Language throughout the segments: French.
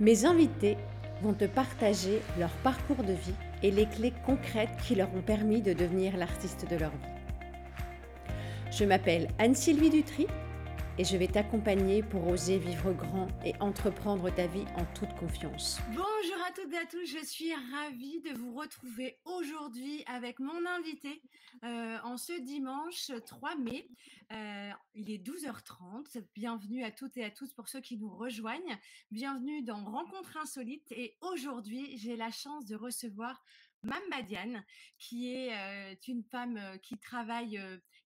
Mes invités vont te partager leur parcours de vie et les clés concrètes qui leur ont permis de devenir l'artiste de leur vie. Je m'appelle Anne-Sylvie Dutry et je vais t'accompagner pour oser vivre grand et entreprendre ta vie en toute confiance. Bonjour à toutes et à tous, je suis ravie de vous retrouver aujourd'hui avec mon invité euh, en ce dimanche 3 mai. Euh, il est 12h30. Bienvenue à toutes et à tous pour ceux qui nous rejoignent. Bienvenue dans Rencontre Insolite et aujourd'hui j'ai la chance de recevoir Mambadiane, qui est euh, une femme qui travaille,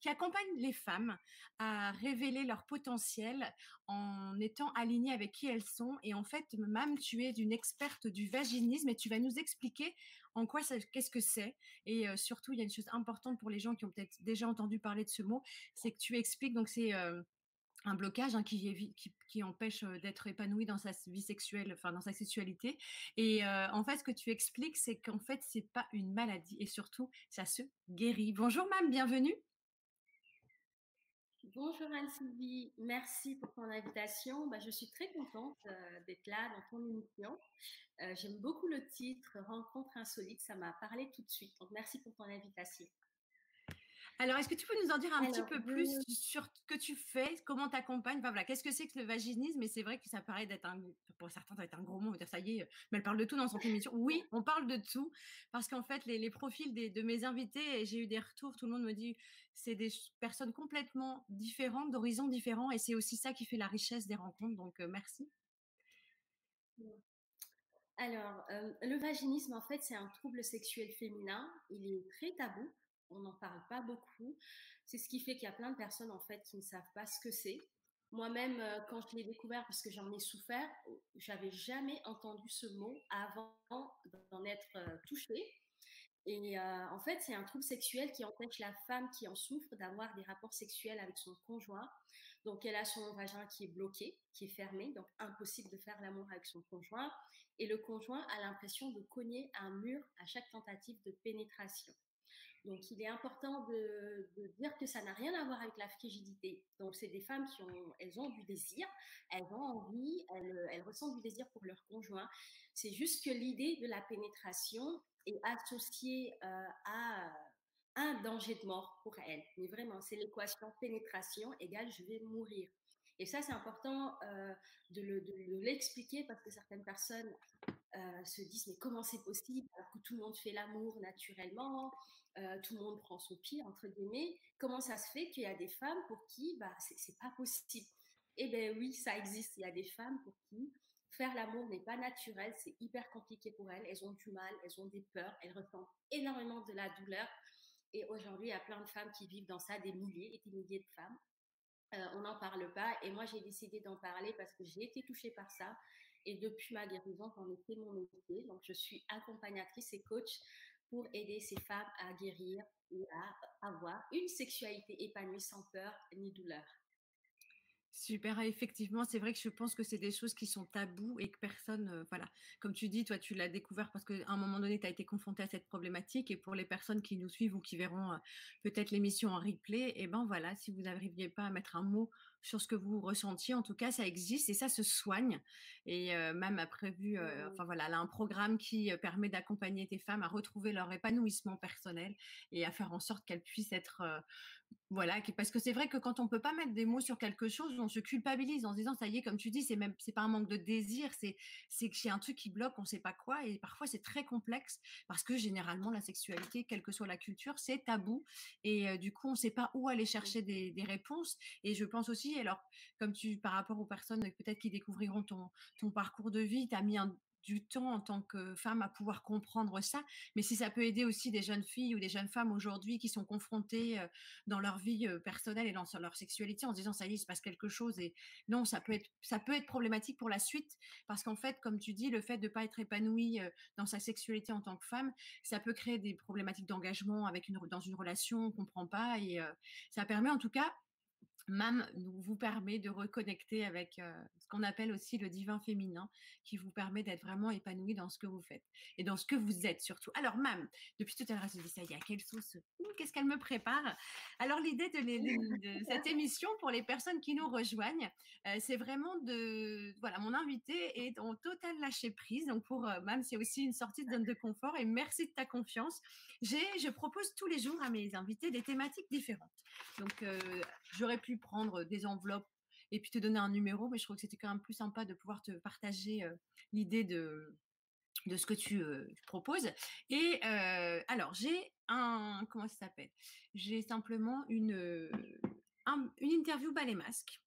qui accompagne les femmes à révéler leur potentiel en étant alignées avec qui elles sont. Et en fait, Mam, tu es une experte du vaginisme et tu vas nous expliquer en quoi qu'est-ce que c'est. Et surtout, il y a une chose importante pour les gens qui ont peut-être déjà entendu parler de ce mot, c'est que tu expliques, donc c'est un blocage hein, qui, empêche d'être épanoui dans sa vie sexuelle, enfin dans sa sexualité. Et en fait, ce que tu expliques, c'est qu'en fait, c'est pas une maladie et surtout, ça se guérit. Bonjour, Mam, bienvenue. Bonjour Anne-Sylvie, merci pour ton invitation. Bah, je suis très contente d'être là dans ton émission. J'aime beaucoup le titre Rencontre insolite, ça m'a parlé tout de suite. Donc merci pour ton invitation. Alors, est-ce que tu peux nous en dire un petit peu plus sur ce que tu fais, comment tu accompagnes enfin, voilà, Qu'est-ce que c'est que le vaginisme? Et c'est vrai que ça paraît d'être un, pour certains, ça va être un gros mot, dire ça y est, mais elle parle de tout dans son émission. Oui, on parle de tout, parce qu'en fait, les, profils de mes invités, j'ai eu des retours, tout le monde me dit, c'est des personnes complètement différentes, d'horizons différents, et c'est aussi ça qui fait la richesse des rencontres. Donc, euh, merci. Alors, euh, le vaginisme, en fait, c'est un trouble sexuel féminin. Il est très tabou on n'en parle pas beaucoup. C'est ce qui fait qu'il y a plein de personnes en fait qui ne savent pas ce que c'est. Moi-même, euh, quand je l'ai découvert, parce que j'en ai souffert, j'avais jamais entendu ce mot avant d'en être euh, touchée. Et euh, en fait, c'est un trouble sexuel qui empêche la femme qui en souffre d'avoir des rapports sexuels avec son conjoint. Donc, elle a son vagin qui est bloqué, qui est fermé, donc impossible de faire l'amour avec son conjoint. Et le conjoint a l'impression de cogner un mur à chaque tentative de pénétration. Donc, il est important de, dire que ça n'a rien à voir avec la frigidité. Donc, c'est des femmes qui ont, elles ont du désir, elles ont envie, elles, ressentent du désir pour leur conjoint. C'est juste que l'idée de la pénétration est associée euh, à un danger de mort pour elles. Mais vraiment, c'est l'équation pénétration égale je vais mourir. Et ça, c'est important euh, de l'expliquer parce que certaines personnes euh, se disent mais comment c'est possible? Alors que tout le monde fait l'amour naturellement, euh, tout le monde prend son pied entre guillemets. Comment ça se fait qu'il y a des femmes pour qui bah c'est pas possible? Eh bien oui, ça existe. Il y a des femmes pour qui faire l'amour n'est pas naturel, c'est hyper compliqué pour elles. Elles ont du mal, elles ont des peurs, elles ressentent énormément de la douleur. Et aujourd'hui, il y a plein de femmes qui vivent dans ça, des milliers et des milliers de femmes. Euh, on n'en parle pas. Et moi, j'ai décidé d'en parler parce que j'ai été touchée par ça. Et depuis ma guérison, j'en ai fait mon métier. Donc, je suis accompagnatrice et coach pour aider ces femmes à guérir et à avoir une sexualité épanouie sans peur ni douleur. Super, effectivement, c'est vrai que je pense que c'est des choses qui sont tabous et que personne, euh, voilà, comme tu dis, toi, tu l'as découvert parce qu'à un moment donné, tu as été confronté à cette problématique et pour les personnes qui nous suivent ou qui verront euh, peut-être l'émission en replay, et eh ben voilà, si vous n'arriviez pas à mettre un mot sur ce que vous ressentiez. En tout cas, ça existe et ça se soigne. Et euh, même a prévu, euh, enfin voilà, elle a un programme qui euh, permet d'accompagner tes femmes à retrouver leur épanouissement personnel et à faire en sorte qu'elles puissent être, voilà, parce que c'est vrai que quand on peut pas mettre des mots sur quelque chose, on se culpabilise en se disant ça y est, comme tu dis, c'est même, c'est pas un manque de désir, c'est, c'est que j'ai un truc qui bloque, on sait pas quoi. Et parfois c'est très complexe parce que généralement la sexualité, quelle que soit la culture, c'est tabou et du coup on sait pas où aller chercher des, des réponses. Et je pense aussi alors, comme tu, par rapport aux personnes peut-être qui découvriront ton, ton parcours de vie, tu as mis du temps en tant que femme à pouvoir comprendre ça. Mais si ça peut aider aussi des jeunes filles ou des jeunes femmes aujourd'hui qui sont confrontées dans leur vie personnelle et dans leur sexualité en se disant ça y est, il se passe quelque chose et non, ça peut être, ça peut être problématique pour la suite parce qu'en fait, comme tu dis, le fait de pas être épanouie dans sa sexualité en tant que femme, ça peut créer des problématiques d'engagement avec une, dans une relation, on comprend pas et ça permet en tout cas MAM vous permet de reconnecter avec ce qu'on appelle aussi le divin féminin, qui vous permet d'être vraiment épanoui dans ce que vous faites et dans ce que vous êtes surtout. Alors MAM, depuis tout à l'heure, je dis ça, il y a quelle sauce? Qu'est-ce qu'elle me prépare? Alors l'idée de, cette émission pour les personnes qui nous rejoignent, c'est vraiment de voilà, mon invité est en total lâcher prise. Donc pour MAM, c'est aussi une sortie de zone de confort et merci de ta confiance. J'ai, je propose tous les jours à mes invités des thématiques différentes. Donc j'aurais pu prendre des enveloppes et puis te donner un numéro, mais je trouve que c'était quand même plus sympa de pouvoir te partager l'idée de, de ce que tu proposes. Et alors, j'ai un, comment ça s'appelle? J'ai simplement une, une interview bas les masques,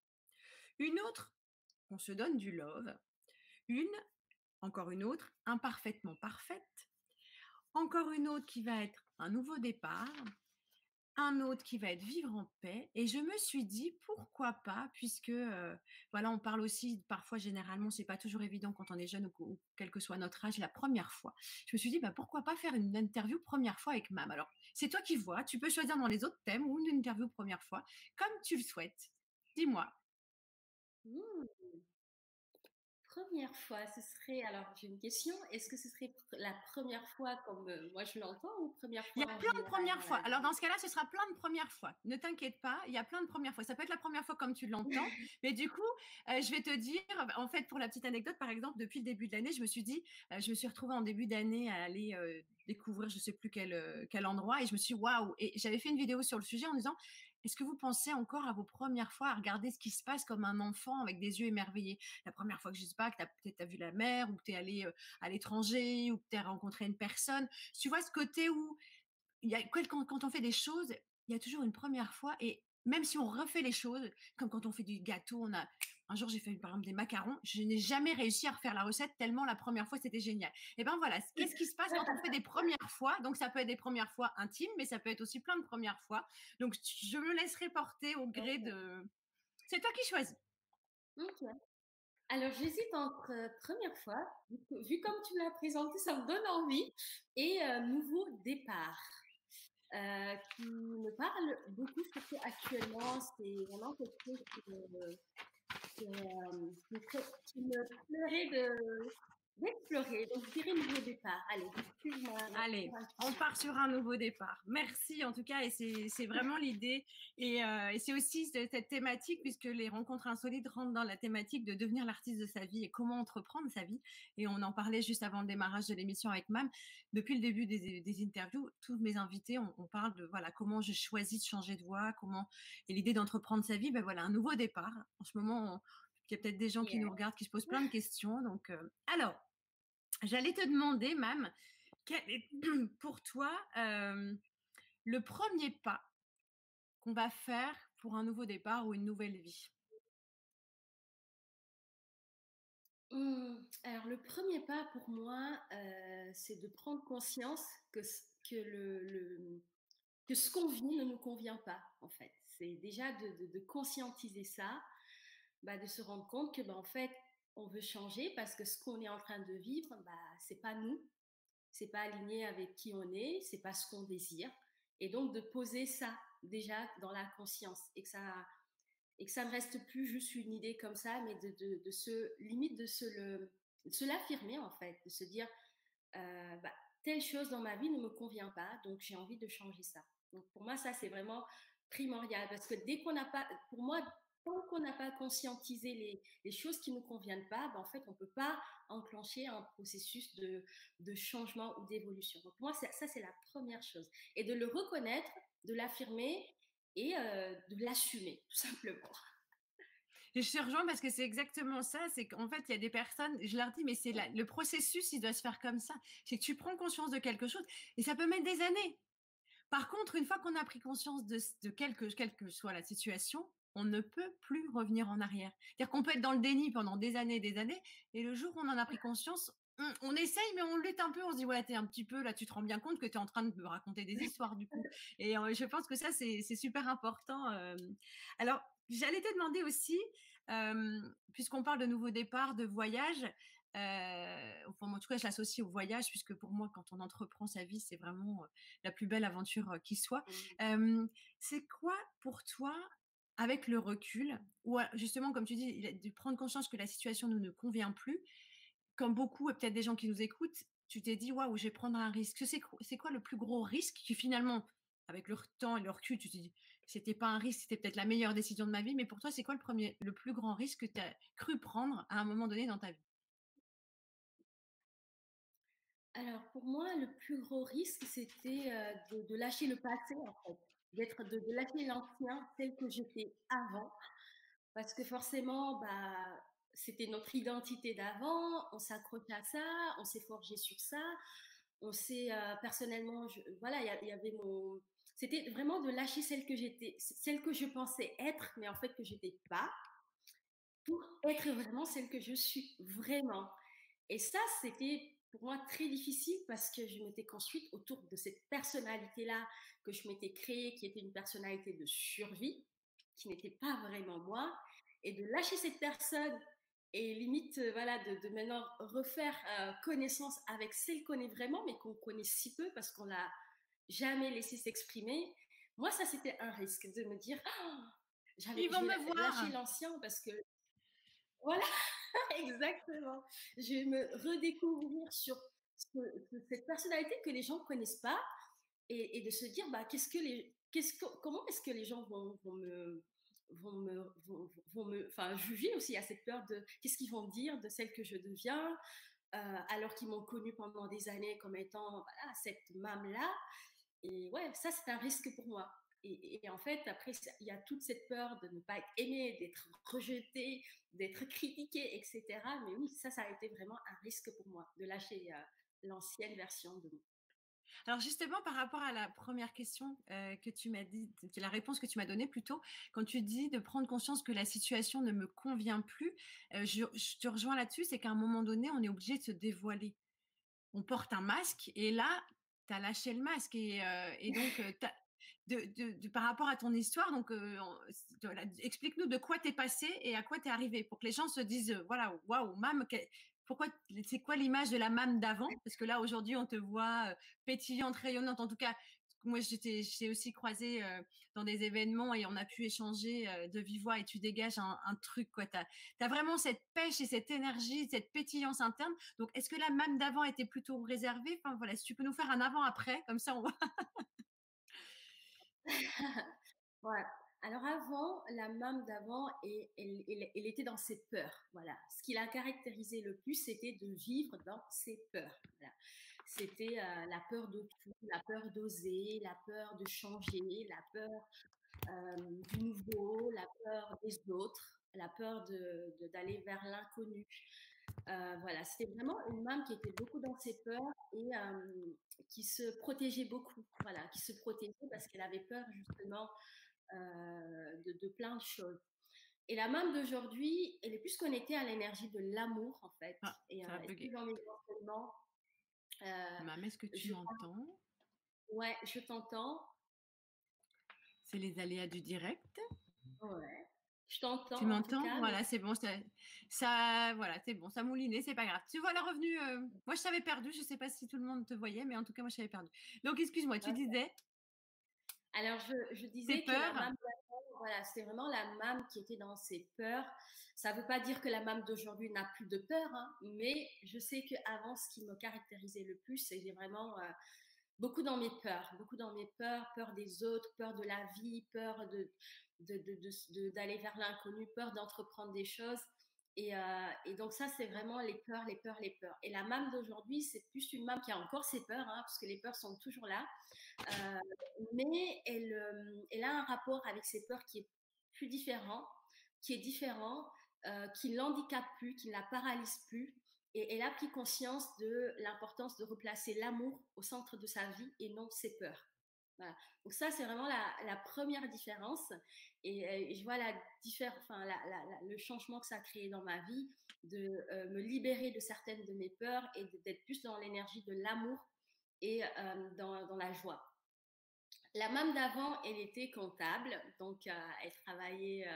une autre, on se donne du love, une, encore une autre, imparfaitement parfaite, encore une autre qui va être un nouveau départ, un autre qui va être vivre en paix. Et je me suis dit pourquoi pas, puisque voilà, on parle aussi parfois généralement, c'est pas toujours évident quand on est jeune ou, quel que soit notre âge, la première fois. Je me suis dit bah, pourquoi pas faire une interview première fois avec Mam. Alors c'est toi qui vois, tu peux choisir dans les autres thèmes ou une interview première fois, comme tu le souhaites. Dis-moi. Mmh première fois, ce serait, alors j'ai une question, est-ce que ce serait la première fois comme euh, moi je l'entends ou première fois Il y a plein de premières fois. Alors dans ce cas-là, ce sera plein de premières fois. Ne t'inquiète pas, il y a plein de premières fois. Ça peut être la première fois comme tu l'entends, mais du coup, euh, je vais te dire, en fait, pour la petite anecdote, par exemple, depuis le début de l'année, je me suis dit, euh, je me suis retrouvée en début d'année à aller découvrir je sais plus quel, quel endroit et je me suis waouh et j'avais fait une vidéo sur le sujet en disant est-ce que vous pensez encore à vos premières fois à regarder ce qui se passe comme un enfant avec des yeux émerveillés? La première fois que je sais pas, que tu as peut-être vu la mer ou que tu es allé à l'étranger ou que tu as rencontré une personne. Tu vois ce côté où y a, quand on fait des choses, il y a toujours une première fois et même si on refait les choses, comme quand on fait du gâteau, on a un jour, j'ai fait par exemple des macarons. Je n'ai jamais réussi à refaire la recette tellement la première fois c'était génial. Et ben voilà, qu'est-ce qui se passe quand on fait des premières fois? Donc ça peut être des premières fois intimes, mais ça peut être aussi plein de premières fois. Donc je me laisserai porter au gré de. C'est toi qui choisis. Ok. Alors j'hésite entre euh, première fois, vu, comme tu l'as présenté, ça me donne envie, et euh, nouveau départ. Euh, qui me parle beaucoup, surtout actuellement. C'est vraiment quelque chose qui euh, me de, d'explorer. Donc, je dirais nouveau départ. Allez, Allez, on part sur un nouveau départ. Merci en tout cas, et c'est vraiment l'idée. Et, euh, et c'est aussi cette thématique, puisque les rencontres insolites rentrent dans la thématique de devenir l'artiste de sa vie et comment entreprendre sa vie. Et on en parlait juste avant le démarrage de l'émission avec Mam. Depuis le début des, des interviews, tous mes invités, on, on, parle de voilà comment je choisis de changer de voie, comment et l'idée d'entreprendre sa vie. Ben voilà, un nouveau départ. En ce moment, il y a peut-être des gens qui nous regardent, qui se posent plein de questions. Donc, euh, alors, J'allais te demander, Mam, quel est pour toi le premier pas qu'on va faire pour un nouveau départ ou une nouvelle vie? Mmh, alors le premier pas pour moi, c'est de prendre conscience que, que, le, que ce qu'on vit ne nous convient pas, en fait. C'est déjà de, conscientiser ça, bah, de se rendre compte que, bah, en fait, on veut changer parce que ce qu'on est en train de vivre, bah, c'est pas nous, c'est pas aligné avec qui on est, c'est pas ce qu'on désire. Et donc de poser ça déjà dans la conscience et que ça et que ça ne reste plus juste une idée comme ça, mais de, de, se limite de se le se l'affirmer en fait, de se dire euh, bah, telle chose dans ma vie ne me convient pas, donc j'ai envie de changer ça. Donc pour moi ça c'est vraiment primordial parce que dès qu'on n'a pas, pour moi tant qu'on n'a pas conscientisé les, choses qui ne nous conviennent pas, ben en fait, on ne peut pas enclencher un processus de, changement ou d'évolution. Donc, moi, ça, c'est la première chose. Et de le reconnaître, de l'affirmer et euh, de l'assumer, tout simplement. Je te rejoins parce que c'est exactement ça. C'est qu'en fait, il y a des personnes, je leur dis, mais c'est le processus, il doit se faire comme ça. C'est que tu prends conscience de quelque chose et ça peut mettre des années. Par contre, une fois qu'on a pris conscience de, de quelque, quelle que soit la situation, on ne peut plus revenir en arrière. C'est-à-dire qu'on peut être dans le déni pendant des années, des années, et le jour où on en a pris conscience, on, essaye, mais on lutte un peu. On se dit, ouais, t'es un petit peu là, tu te rends bien compte que tu es en train de me raconter des histoires du coup. Et euh, je pense que ça, c'est super important. Euh. Alors, j'allais te demander aussi, puisqu'on parle de nouveau départ, de voyage, euh, enfin, en tout cas, je l'associe au voyage, puisque pour moi, quand on entreprend sa vie, c'est vraiment la plus belle aventure qui soit. Mmh. c'est quoi pour toi avec le recul, ou justement, comme tu dis, de prendre conscience que la situation ne nous convient plus, comme beaucoup, et peut-être des gens qui nous écoutent, tu t'es dit, waouh, je vais prendre un risque. C'est quoi, le plus gros risque qui finalement, avec le temps et le recul, tu te dis, c'était pas un risque, c'était peut-être la meilleure décision de ma vie, mais pour toi, c'est quoi le premier, le plus grand risque que tu as cru prendre à un moment donné dans ta vie? Alors, pour moi, le plus gros risque, c'était de, de, lâcher le passé, en fait. D'être, de, de lâcher l'ancien tel que j'étais avant. Parce que forcément, bah, c'était notre identité d'avant, on s'accrochait à ça, on s'est forgé sur ça, on s'est euh, personnellement, voilà, il y, avait mon, c'était vraiment de lâcher celle que j'étais, celle que je pensais être, mais en fait que j'étais pas, pour être vraiment celle que je suis vraiment. Et ça, c'était pour moi très difficile parce que je m'étais construite autour de cette personnalité-là que je m'étais créée, qui était une personnalité de survie, qui n'était pas vraiment moi, et de lâcher cette personne et limite, euh, voilà, de, maintenant refaire euh, connaissance avec celle qu'on est vraiment, mais qu'on connaît si peu parce qu'on l'a jamais laissé s'exprimer. Moi, ça, c'était un risque de me dire, oh, j'avais lâché l'ancien parce que, voilà, exactement. Je vais me redécouvrir sur cette personnalité que les gens ne connaissent pas et, de se dire, bah, qu'est-ce que les, qu'est-ce que, comment est-ce que les gens vont, me vont me, vont, me juger aussi à cette peur de qu'est-ce qu'ils vont dire de celle que je deviens, euh, alors qu'ils m'ont connue pendant des années comme étant cette mame-là. Et ouais, ça, c'est un risque pour moi. Et, en fait, après, il y a toute cette peur de ne pas être aimé, d'être rejeté, d'être critiqué, etc. Mais oui, ça, ça a été vraiment un risque pour moi, de lâcher euh, l'ancienne version de moi. Alors justement, par rapport à la première question que tu m'as dit, la réponse que tu m'as donnée plutôt, quand tu dis de prendre conscience que la situation ne me convient plus, je, te rejoins là-dessus, c'est qu'à un moment donné, on est obligé de se dévoiler. On porte un masque et là, tu as lâché le masque et, donc de, par rapport à ton histoire, donc explique-nous de quoi tu es passé et à quoi tu es arrivé pour que les gens se disent voilà, waouh, mam, pourquoi c'est quoi l'image de la MAM d'avant? Parce que là aujourd'hui on te voit pétillante, rayonnante. En tout cas, moi j'étais j'ai aussi croisé dans des événements et on a pu échanger de vive voix et tu dégages un, truc quoi. Tu as, vraiment cette pêche et cette énergie, cette pétillance interne. Donc est-ce que la MAM d'avant était plutôt réservée? Enfin voilà, si tu peux nous faire un avant après, comme ça on voit. Alors avant, la mame d'avant, elle, était dans ses peurs. Voilà. Ce qui l'a caractérisé le plus, c'était de vivre dans ses peurs. C'était euh, la peur de tout, la peur d'oser, la peur de changer, la peur euh, du nouveau, la peur des autres, la peur d'aller vers l'inconnu. Euh, voilà, c'était vraiment une mame qui était beaucoup dans ses peurs et qui se protégeait beaucoup. Voilà, qui se protégeait parce qu'elle avait peur justement euh, de, plein de choses. Et la même d'aujourd'hui, elle est plus connectée à l'énergie de l'amour, en fait. Ah, et euh, dans mes enseignements. Euh, est-ce que tu m'entends? Ouais, je t'entends. C'est les aléas du direct? Ouais. Je t'entends. Tu m'entends? Voilà, c'est bon. Ça, ça voilà, c'est bon. Ça moulinait, c'est pas grave. Tu vois la revenu. moi, je t'avais perdu. Je sais pas si tout le monde te voyait, mais en tout cas, moi, je t'avais perdu. Donc, excuse-moi. Tu disais? Alors, je, disais que la mame voilà, c'est vraiment la mame qui était dans ses peurs. Ça ne veut pas dire que la mame d'aujourd'hui n'a plus de peur, hein, mais je sais qu'avant, ce qui me caractérisait le plus, c'était vraiment euh, beaucoup dans mes peurs, beaucoup dans mes peurs, peur des autres, peur de la vie, peur de, d'aller vers l'inconnu, peur d'entreprendre des choses. Euh, et, donc ça, c'est vraiment les peurs, les peurs, les peurs. Et la mame d'aujourd'hui, c'est plus une mame qui a encore ses peurs, hein, parce que les peurs sont toujours là. Euh, mais elle, euh, elle, a un rapport avec ses peurs qui est plus différent, qui est différent, qui l'handicape plus, qui ne la paralyse plus. Et elle a pris conscience de l'importance de replacer l'amour au centre de sa vie et non ses peurs. Donc ça, c'est vraiment la, première différence. Et, je vois la, enfin, le changement que ça a créé dans ma vie, de euh, me libérer de certaines de mes peurs et d'être plus dans l'énergie de l'amour et euh, dans, la joie. La même d'avant, elle était comptable, donc euh, elle travaillait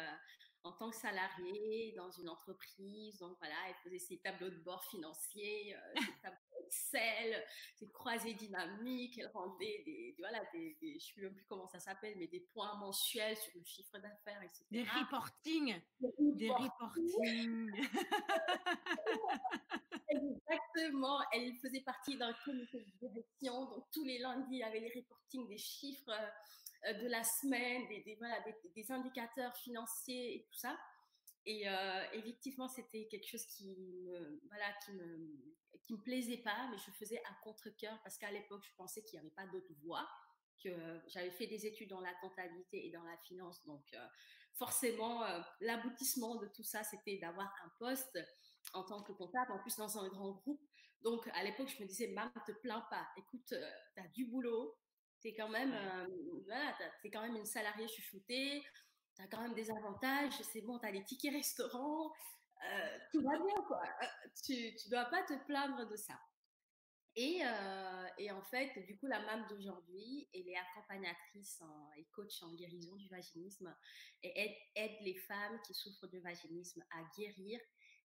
en tant que salariée dans une entreprise. Donc voilà, elle faisait ses tableaux de bord financiers, ses tableaux Excel, ses croisées dynamiques, elle rendait des, voilà, des, je ne sais même plus comment ça s'appelle, mais des points mensuels sur le chiffre d'affaires, etc. Des reporting. Des reporting. Exactement. Elle faisait partie d'un comité de direction. Donc, tous les lundis, il y avait les reportings des chiffres euh, de la semaine, des, indicateurs financiers et tout ça. Et euh, effectivement, c'était quelque chose qui me, me, plaisait pas, mais je faisais à contre-cœur parce qu'à l'époque, je pensais qu'il n'y avait pas d'autre voie, que j'avais fait des études dans la comptabilité et dans la finance. Donc, euh, forcément, l'aboutissement de tout ça, c'était d'avoir un poste en tant que comptable, en plus dans un grand groupe. Donc, à l'époque, je me disais, ne te plains pas. Écoute, tu as du boulot, tu es quand même, voilà, es quand même une salariée chouchoutée, tu as quand même des avantages, c'est bon, tu as les tickets restaurants, euh, tout va bien, quoi. Euh, tu ne dois pas te plaindre de ça. Et, euh, et, en fait, du coup, la MAM d'aujourd'hui, elle est accompagnatrice et coach en guérison du vaginisme et aide, aide, les femmes qui souffrent de vaginisme à guérir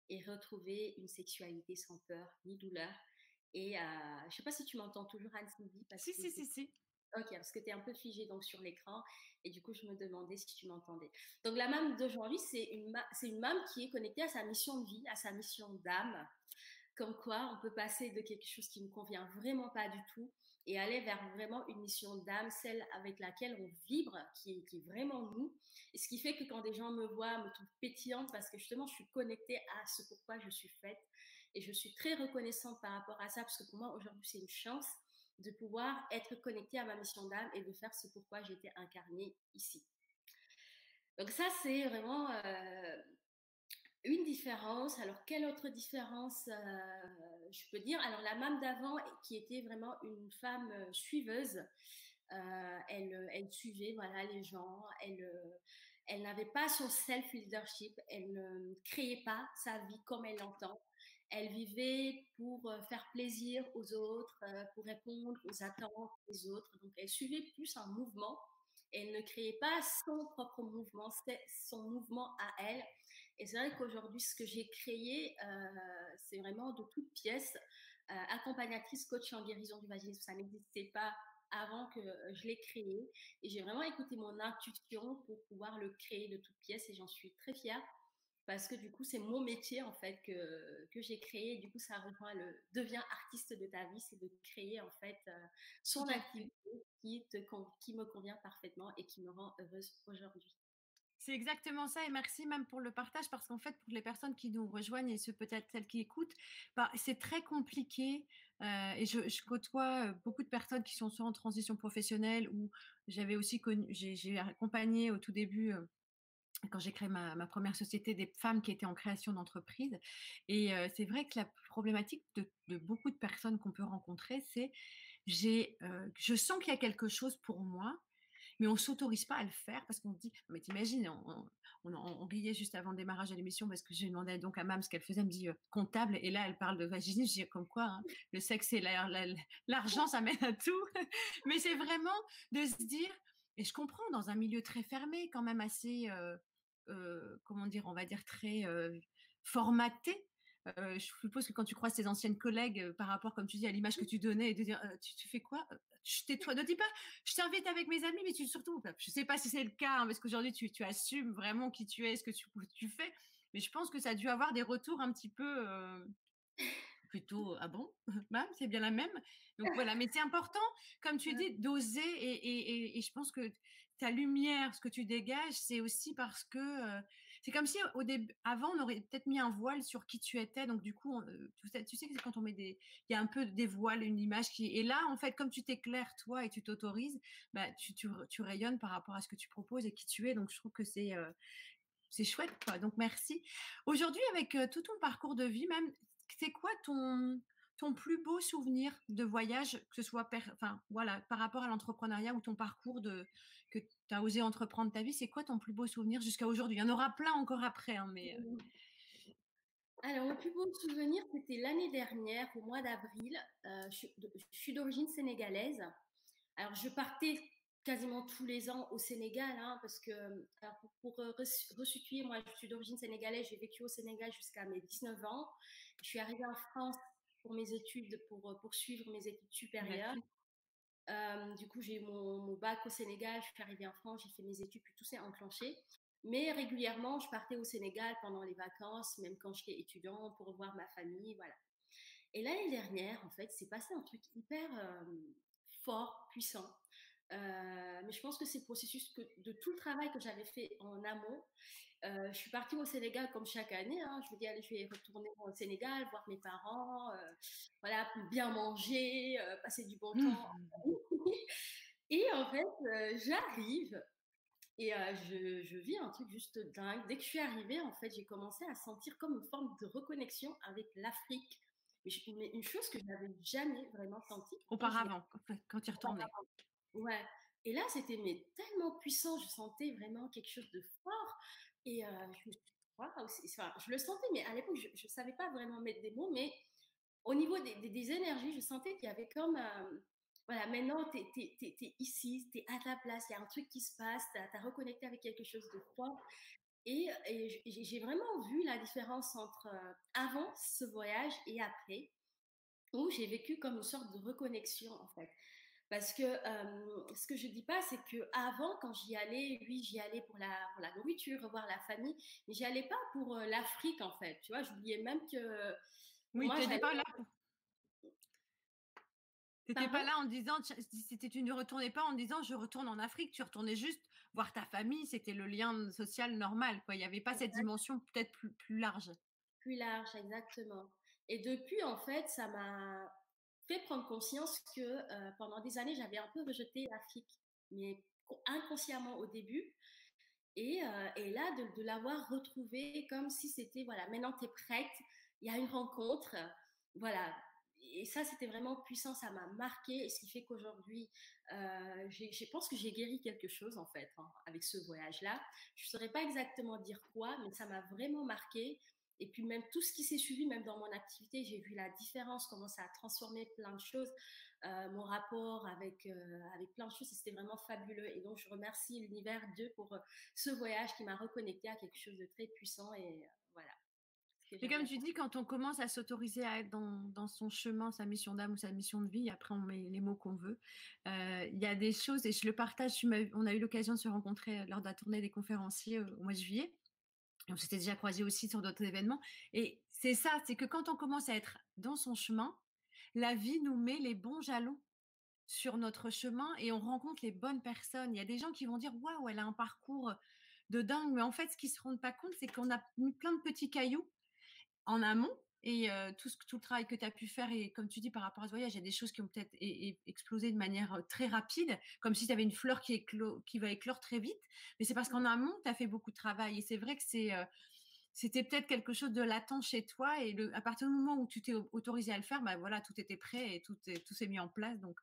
et retrouver une sexualité sans peur ni douleur. Et je ne sais pas si tu m'entends toujours, Anne-Sylvie. Si, si, si, si. Ok, parce que tu es un peu figée donc, sur l'écran. Et du coup, je me demandais si tu m'entendais. Donc, la MAM d'aujourd'hui, c'est une, c'est qui est connectée à sa mission de vie, à sa mission d'âme. Comme quoi, on peut passer de quelque chose qui ne convient vraiment pas du tout et aller vers vraiment une mission d'âme, celle avec laquelle on vibre, qui est, qui est, vraiment nous. Et ce qui fait que quand des gens me voient, me trouvent pétillante parce que justement, je suis connectée à ce pourquoi je suis faite. Et je suis très reconnaissante par rapport à ça parce que pour moi, aujourd'hui, c'est une chance de pouvoir être connectée à ma mission d'âme et de faire ce pourquoi été incarnée ici. Donc ça, c'est vraiment euh, une différence. Alors, quelle autre différence euh, je peux dire? Alors, la MAM d'avant, qui était vraiment une femme euh, suiveuse, elle, suivait voilà, les gens, elle, elle n'avait pas son self-leadership, elle ne créait pas sa vie comme elle l'entend. Elle vivait pour euh, faire plaisir aux autres, euh, pour répondre aux attentes des autres. Donc, elle suivait plus un mouvement. Elle ne créait pas son propre mouvement, c'était son mouvement à elle. Et c'est vrai qu'aujourd'hui, ce que j'ai créé, euh, c'est vraiment de toutes pièces. accompagnatrice, coach en guérison du vaginisme, ça n'existait pas avant que je l'ai créé. Et j'ai vraiment écouté mon intuition pour pouvoir le créer de toutes pièces et j'en suis très fière parce que du coup, c'est mon métier en fait que, que j'ai créé. du coup, ça rejoint le deviens artiste de ta vie, c'est de créer en fait euh, son activité qui, te, qui me convient parfaitement et qui me rend heureuse aujourd'hui. C'est exactement ça et merci même pour le partage parce qu'en fait pour les personnes qui nous rejoignent et ceux peut-être celles qui écoutent, bah, c'est très compliqué euh, et je, je, côtoie beaucoup de personnes qui sont soit en transition professionnelle ou j'avais aussi connu, j'ai accompagné au tout début quand j'ai créé ma, première société, des femmes qui étaient en création d'entreprise. Et c'est vrai que la problématique de, beaucoup de personnes qu'on peut rencontrer, c'est j'ai, je sens qu'il y a quelque chose pour moi, mais on s'autorise pas à le faire parce qu'on dit, mais t'imagines, on, on, riait juste avant le démarrage de l'émission parce que j'ai demandé donc à Mam ce qu'elle faisait, elle me dit comptable, et là elle parle de vaginisme, je dis comme quoi, hein, le sexe et l'argent, ça mène à tout, mais c'est vraiment de se dire, et je comprends dans un milieu très fermé, quand même assez comment dire, on va dire très formaté. je suppose que quand tu croises tes anciennes collègues par rapport, comme tu dis, à l'image que tu donnais, et de dire tu, fais quoi? Je tais-toi, ne dis pas je t'invite avec mes amis, mais tu surtout, je sais pas si c'est le cas, hein, parce qu'aujourd'hui tu, tu, assumes vraiment qui tu es, ce que tu, tu fais, mais je pense que ça a dû avoir des retours un petit peu plutôt ah bon? C'est bien la même. Donc voilà mais c'est important comme tu dis d'oser et, et, je pense que ta lumière, ce que tu dégages, c'est aussi parce que c'est comme si au début, avant, on aurait peut-être mis un voile sur qui tu étais. Donc, du coup, tu, sais, tu sais que quand on met des, il y a un peu des voiles, une image qui, et là, en fait, comme tu t'éclaires toi et tu t'autorises, bah, tu, tu, rayonnes par rapport à ce que tu proposes et qui tu es. Donc, je trouve que c'est, c'est chouette, quoi. Donc, merci. Aujourd'hui, avec tout ton parcours de vie, même, c'est quoi ton, ton plus beau souvenir de voyage, que ce soit enfin, voilà, par rapport à l'entrepreneuriat ou ton parcours de, que tu as osé entreprendre ta vie, c'est quoi ton plus beau souvenir jusqu'à aujourd'hui? Il y en aura plein encore après, hein, mais. Mmh. Alors, le plus beau souvenir, c'était l'année dernière, au mois d'avril. je, suis d'origine sénégalaise. Alors, je partais quasiment tous les ans au Sénégal, hein, parce que pour, resituer, moi je suis d'origine sénégalaise, j'ai vécu au Sénégal jusqu'à mes 19 ans. Je suis arrivée en France pour mes études, pour poursuivre mes études supérieures. Du coup, j'ai eu mon, bac au Sénégal, je suis arrivée en France, j'ai fait mes études, puis tout s'est enclenché. Mais régulièrement, je partais au Sénégal pendant les vacances, même quand j'étais étudiant, pour voir ma famille, voilà. Et l'année dernière, en fait, c'est passé un truc hyper fort, puissant. mais je pense que c'est le processus que, de tout le travail que j'avais fait en amont. Je suis partie au Sénégal comme chaque année. Hein. Je me dis, allez, je vais retourner au Sénégal, voir mes parents, voilà, bien manger, passer du bon temps. Mmh. Et en fait, j'arrive et je, je, vis un truc juste dingue. Dès que je suis arrivée, en fait, j'ai commencé à sentir comme une forme de reconnexion avec l'Afrique. Mais une chose que je n'avais jamais vraiment sentie. Auparavant, quand tu retournais. Ouais. Et là, c'était mais tellement puissant. Je sentais vraiment quelque chose de fort. Et je le sentais, mais à l'époque, je ne savais pas vraiment mettre des mots. Mais au niveau des, énergies, je sentais qu'il y avait comme voilà, maintenant, tu es, ici, tu es à ta place, il y a un truc qui se passe, tu as, reconnecté avec quelque chose de fort. Et, j'ai vraiment vu la différence entre avant ce voyage et après, où j'ai vécu comme une sorte de reconnexion, en fait. Parce que euh, ce que je dis pas, c'est que avant, quand j'y allais, oui, j'y allais pour la, pour la nourriture, revoir la famille, mais j'y allais pas pour euh, l'Afrique, en fait. Tu vois, j'oubliais même que. Oui, tu n'étais pas là tu n'étais pas là en disant, c'était tu ne retournais pas en disant je retourne en Afrique, tu retournais juste voir ta famille, c'était le lien social normal. Quoi. Il n'y avait pas cette dimension peut-être plus, plus large. Plus large, exactement. Et depuis, en fait, ça m'a fait prendre conscience que euh, pendant des années, j'avais un peu rejeté l'Afrique, mais inconsciemment au début. Et, euh, là, de, de l'avoir retrouvé comme si c'était, voilà, maintenant tu es prête, il y a une rencontre, voilà, et ça, c'était vraiment puissant, ça m'a marqué, et ce qui fait qu'aujourd'hui, euh, je pense que j'ai guéri quelque chose, en fait, hein, avec ce voyage-là. Je ne saurais pas exactement dire quoi, mais ça m'a vraiment marqué. Et puis même tout ce qui s'est suivi, même dans mon activité, j'ai vu la différence, comment ça a transformé plein de choses, euh, mon rapport avec, euh, avec plein de choses, c'était vraiment fabuleux. Et donc je remercie l'univers Dieu pour ce voyage qui m'a reconnecté à quelque chose de très puissant. Et voilà. Et comme tu dis, quand on commence à s'autoriser à être dans, son chemin, sa mission d'âme ou sa mission de vie, après on met les mots qu'on veut, euh, il y a des choses, et je le partage, on a eu l'occasion de se rencontrer euh, lors de la tournée des conférenciers euh, au mois de juillet. On s'était déjà croisés aussi sur d'autres événements. Et c'est ça, c'est que quand on commence à être dans son chemin, la vie nous met les bons jalons sur notre chemin et on rencontre les bonnes personnes. Il y a des gens qui vont dire Waouh, elle a un parcours de dingue. Mais en fait, ce qu'ils se rendent pas compte, c'est qu'on a mis plein de petits cailloux en amont et tout, ce, tout le travail que tu as pu faire, et comme tu dis par rapport à ce voyage, il y a des choses qui ont peut-être explosé de manière très rapide, comme si tu avais une fleur qui, qui va éclore très vite. Mais c'est parce qu'en amont, tu as fait beaucoup de travail. Et c'est vrai que c'est, c'était peut-être quelque chose de latent chez toi. Et le, à partir du moment où tu t'es autorisé à le faire, bah voilà, tout était prêt et tout, tout s'est mis en place. Donc,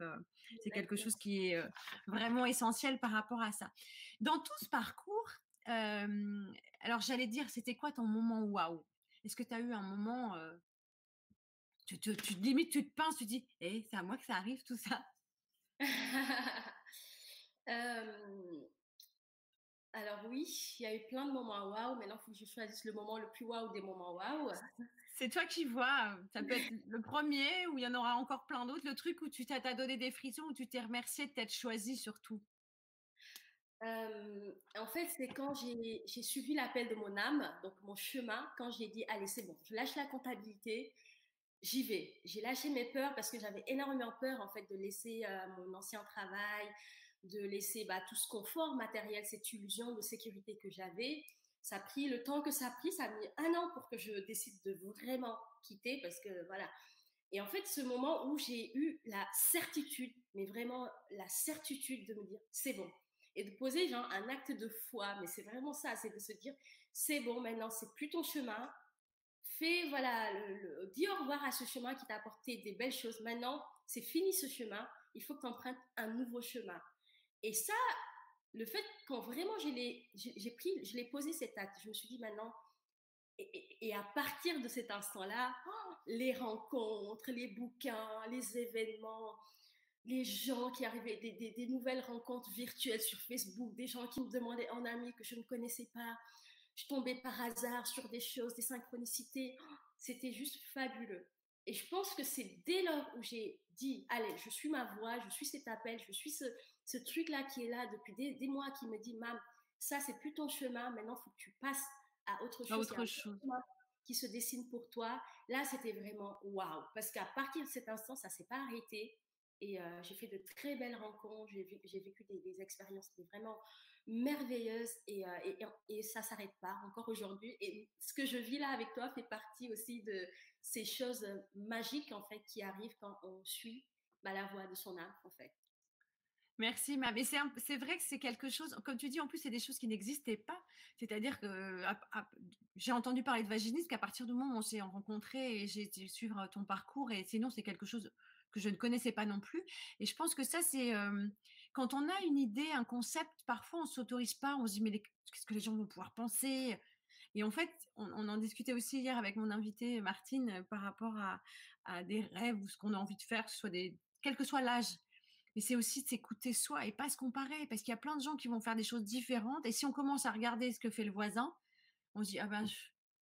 c'est quelque chose qui est vraiment essentiel par rapport à ça. Dans tout ce parcours, alors j'allais dire, c'était quoi ton moment waouh? Est-ce que tu as eu un moment, tu, tu, tu, limite, tu te pinces, tu dis, eh, c'est à moi que ça arrive tout ça? Alors oui, il y a eu plein de moments waouh. Maintenant, il faut que je choisisse le moment le plus waouh des moments waouh. C'est toi qui vois. Ça peut être le premier ou il y en aura encore plein d'autres. Le truc où tu t'as donné des frissons, où tu t'es remercié de t'être choisi surtout en fait, c'est quand j'ai suivi l'appel de mon âme, donc mon chemin, quand j'ai dit, allez, c'est bon, je lâche la comptabilité, j'y vais. J'ai lâché mes peurs parce que j'avais énormément peur, en fait, de laisser mon ancien travail, de laisser bah, tout ce confort matériel, cette illusion de sécurité que j'avais. Ça a pris le temps que ça a pris, ça a mis un an pour que je décide de vraiment quitter parce que voilà. Et en fait, ce moment où j'ai eu la certitude, mais vraiment la certitude de me dire, c'est bon, et de poser genre un acte de foi. Mais c'est vraiment ça, c'est de se dire, c'est bon, maintenant, c'est plus ton chemin. Fais, voilà, le, dis au revoir à ce chemin qui t'a apporté des belles choses. Maintenant, c'est fini ce chemin. Il faut que tu empruntes un nouveau chemin. Et ça, le fait quand vraiment j'ai pris, je l'ai posé cet acte, je me suis dit maintenant, et, à partir de cet instant-là, les rencontres, les bouquins, les événements, les gens qui arrivaient, des, nouvelles rencontres virtuelles sur Facebook, des gens qui me demandaient en ami que je ne connaissais pas. Je tombais par hasard sur des choses, des synchronicités. C'était juste fabuleux. Et je pense que c'est dès lors où j'ai dit, allez, je suis ma voix, je suis cet appel, je suis ce, truc-là qui est là depuis des, mois, qui me dit, mam, ça c'est plus ton chemin, maintenant il faut que tu passes à autre chose. À autre chose. Qui se dessine pour toi. Là, c'était vraiment waouh. Parce qu'à partir de cet instant, ça s'est pas arrêté. Et euh, j'ai fait de très belles rencontres, j'ai, vécu des, des, expériences vraiment merveilleuses et, euh, et, et ça s'arrête pas encore aujourd'hui. Et ce que je vis là avec toi fait partie aussi de ces choses magiques en fait qui arrivent quand on suit bah, la voix de son âme en fait. Merci, mais c'est vrai que c'est quelque chose, comme tu dis, en plus, c'est des choses qui n'existaient pas. C'est-à-dire que j'ai entendu parler de vaginisme qu'à partir du moment où on s'est rencontrés et j'ai été suivre ton parcours, et sinon, c'est quelque chose que je ne connaissais pas non plus. Et je pense que ça, c'est quand on a une idée, un concept, parfois on s'autorise pas, on se dit mais qu'est-ce que les gens vont pouvoir penser? Et en fait, on, en discutait aussi hier avec mon invité Martine par rapport à, à des rêves ou ce qu'on a envie de faire, que ce soit des, quel que soit l'âge. Mais c'est aussi de s'écouter soi et pas se comparer, parce qu'il y a plein de gens qui vont faire des choses différentes. Et si on commence à regarder ce que fait le voisin, on se dit ah ben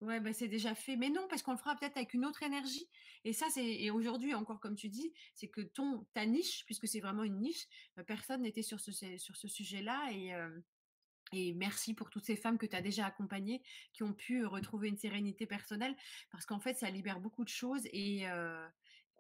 Ouais, bah, c'est déjà fait. Mais non, parce qu'on le fera peut-être avec une autre énergie. Et ça, c'est et aujourd'hui encore, comme tu dis, c'est que ton ta niche, puisque c'est vraiment une niche, bah, personne n'était sur ce sur ce sujet-là. Et et merci pour toutes ces femmes que tu as déjà accompagnées, qui ont pu retrouver une sérénité personnelle, parce qu'en fait, ça libère beaucoup de choses et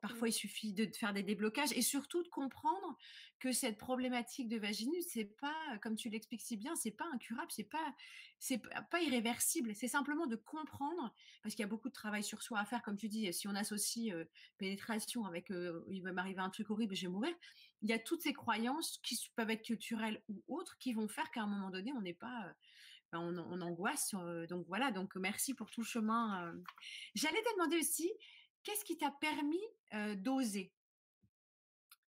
Parfois, il suffit de faire des déblocages et surtout de comprendre que cette problématique de vaginite, c'est pas, comme tu l'expliques si bien, c'est pas incurable, c'est pas, c'est pas irréversible. C'est simplement de comprendre, parce qu'il y a beaucoup de travail sur soi à faire, comme tu dis. Si on associe pénétration avec, il va m'arriver un truc horrible, je vais mourir. Il y a toutes ces croyances qui peuvent être culturelles ou autres, qui vont faire qu'à un moment donné, on n'est pas ben, on, angoisse. donc voilà, donc merci pour tout le chemin. J'allais te demander aussi, qu'est-ce qui t'a permis d'oser?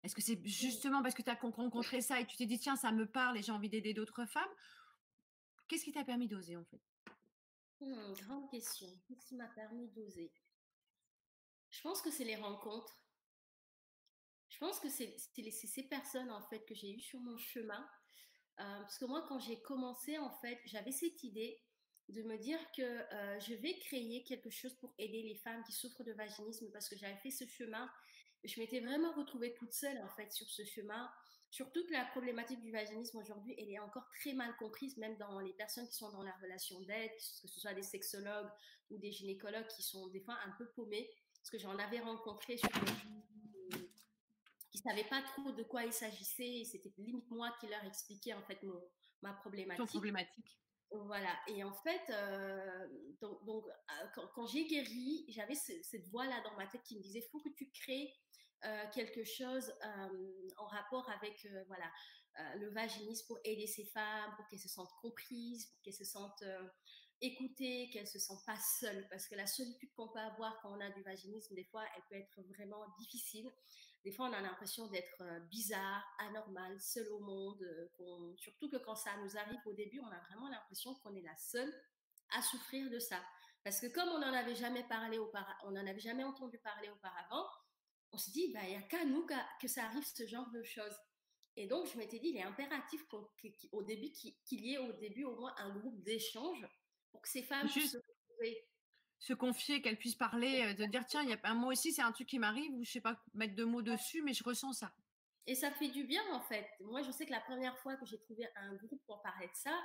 Est-ce que c'est mmh. justement parce que tu as rencontré ça et tu t'es dit, tiens, ça me parle et j'ai envie d'aider d'autres femmes? Qu'est-ce qui t'a permis d'oser en fait? Mmh, Grande question. Qu'est-ce qui m'a permis d'oser? Je pense que c'est les rencontres. Je pense que c'est ces personnes en fait que j'ai eues sur mon chemin. parce que moi, quand j'ai commencé, en fait, j'avais cette idée de me dire que euh, je vais créer quelque chose pour aider les femmes qui souffrent de vaginisme parce que j'avais fait ce chemin. Je m'étais vraiment retrouvée toute seule en fait sur ce chemin. Surtout que la problématique du vaginisme aujourd'hui, elle est encore très mal comprise, même dans les personnes qui sont dans la relation d'aide, que ce soit des sexologues ou des gynécologues qui sont des fois un peu paumés. Parce que j'en avais rencontré sur qui ne savaient pas trop de quoi il s'agissait. C'était limite moi qui leur expliquais en fait mon, ma problématique. Ton problématique. Voilà. Et en fait, euh, donc, euh, quand, j'ai guéri, j'avais cette voix-là dans ma tête qui me disait, faut que tu crées euh, quelque chose en rapport avec voilà le vaginisme pour aider ces femmes, pour qu'elles se sentent comprises, pour qu'elles se sentent écoutées, qu'elles se sentent pas seules, parce que la solitude qu'on peut avoir quand on a du vaginisme, des fois, elle peut être vraiment difficile. Des fois, on a l'impression d'être euh, bizarre, anormal, seul au monde. Euh, surtout que quand ça nous arrive au début, on a vraiment l'impression qu'on est la seule à souffrir de ça. Parce que comme on n'en avait jamais parlé auparavant, on n'en avait jamais entendu parler auparavant, on se dit, bah, il n'y a qu'à nous que ça arrive ce genre de choses. Et donc, je m'étais dit, il est impératif début, qu'il y ait au début au moins un groupe d'échange pour que ces femmes puissent se se confier, qu'elle puisse parler, euh, de dire tiens, il y a un mot aussi, c'est un truc qui m'arrive ou je sais pas mettre de mots dessus, mais je ressens ça. Et ça fait du bien en fait. Moi, je sais que la première fois que j'ai trouvé un groupe pour parler de ça,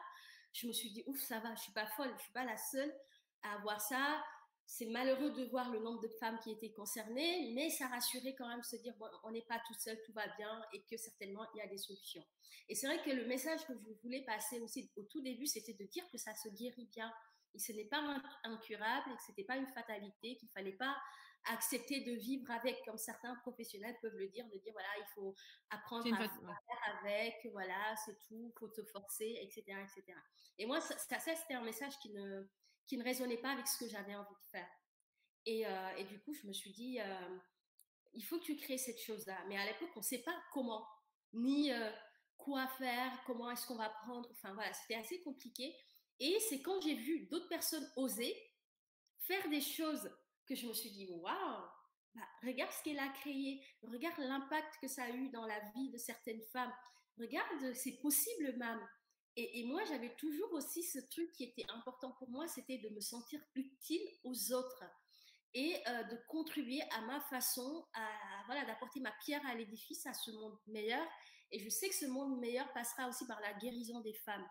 je me suis dit ouf, ça va, je suis pas folle, je suis pas la seule à avoir ça. C'est malheureux de voir le nombre de femmes qui étaient concernées, mais ça rassurait quand même se dire bon, on n'est pas tout seul, tout va bien et que certainement il y a des solutions. Et c'est vrai que le message que je voulais passer aussi au tout début, c'était de dire que ça se guérit bien et ce n'est pas incurable et que ce n'était pas une fatalité, qu'il ne fallait pas accepter de vivre avec, comme certains professionnels peuvent le dire, de dire voilà, il faut apprendre à faire avec, voilà, c'est tout, il faut te forcer, etc. etc. Et moi, ça, ça c'était un message qui ne, qui ne résonnait pas avec ce que j'avais envie de faire. Et, euh, et, du coup, je me suis dit, euh, il faut que tu crées cette chose-là. Mais à l'époque, on ne sait pas comment, ni euh, quoi faire, comment est-ce qu'on va prendre. Enfin voilà, c'était assez compliqué. Et c'est quand j'ai vu d'autres personnes oser faire des choses que je me suis dit, waouh, bah, regarde ce qu'elle a créé, regarde l'impact que ça a eu dans la vie de certaines femmes, regarde, c'est possible même. Et, moi, j'avais toujours aussi ce truc qui était important pour moi, c'était de me sentir utile aux autres et euh, de contribuer à ma façon, à, voilà, d'apporter ma pierre à l'édifice, à ce monde meilleur. Et je sais que ce monde meilleur passera aussi par la guérison des femmes.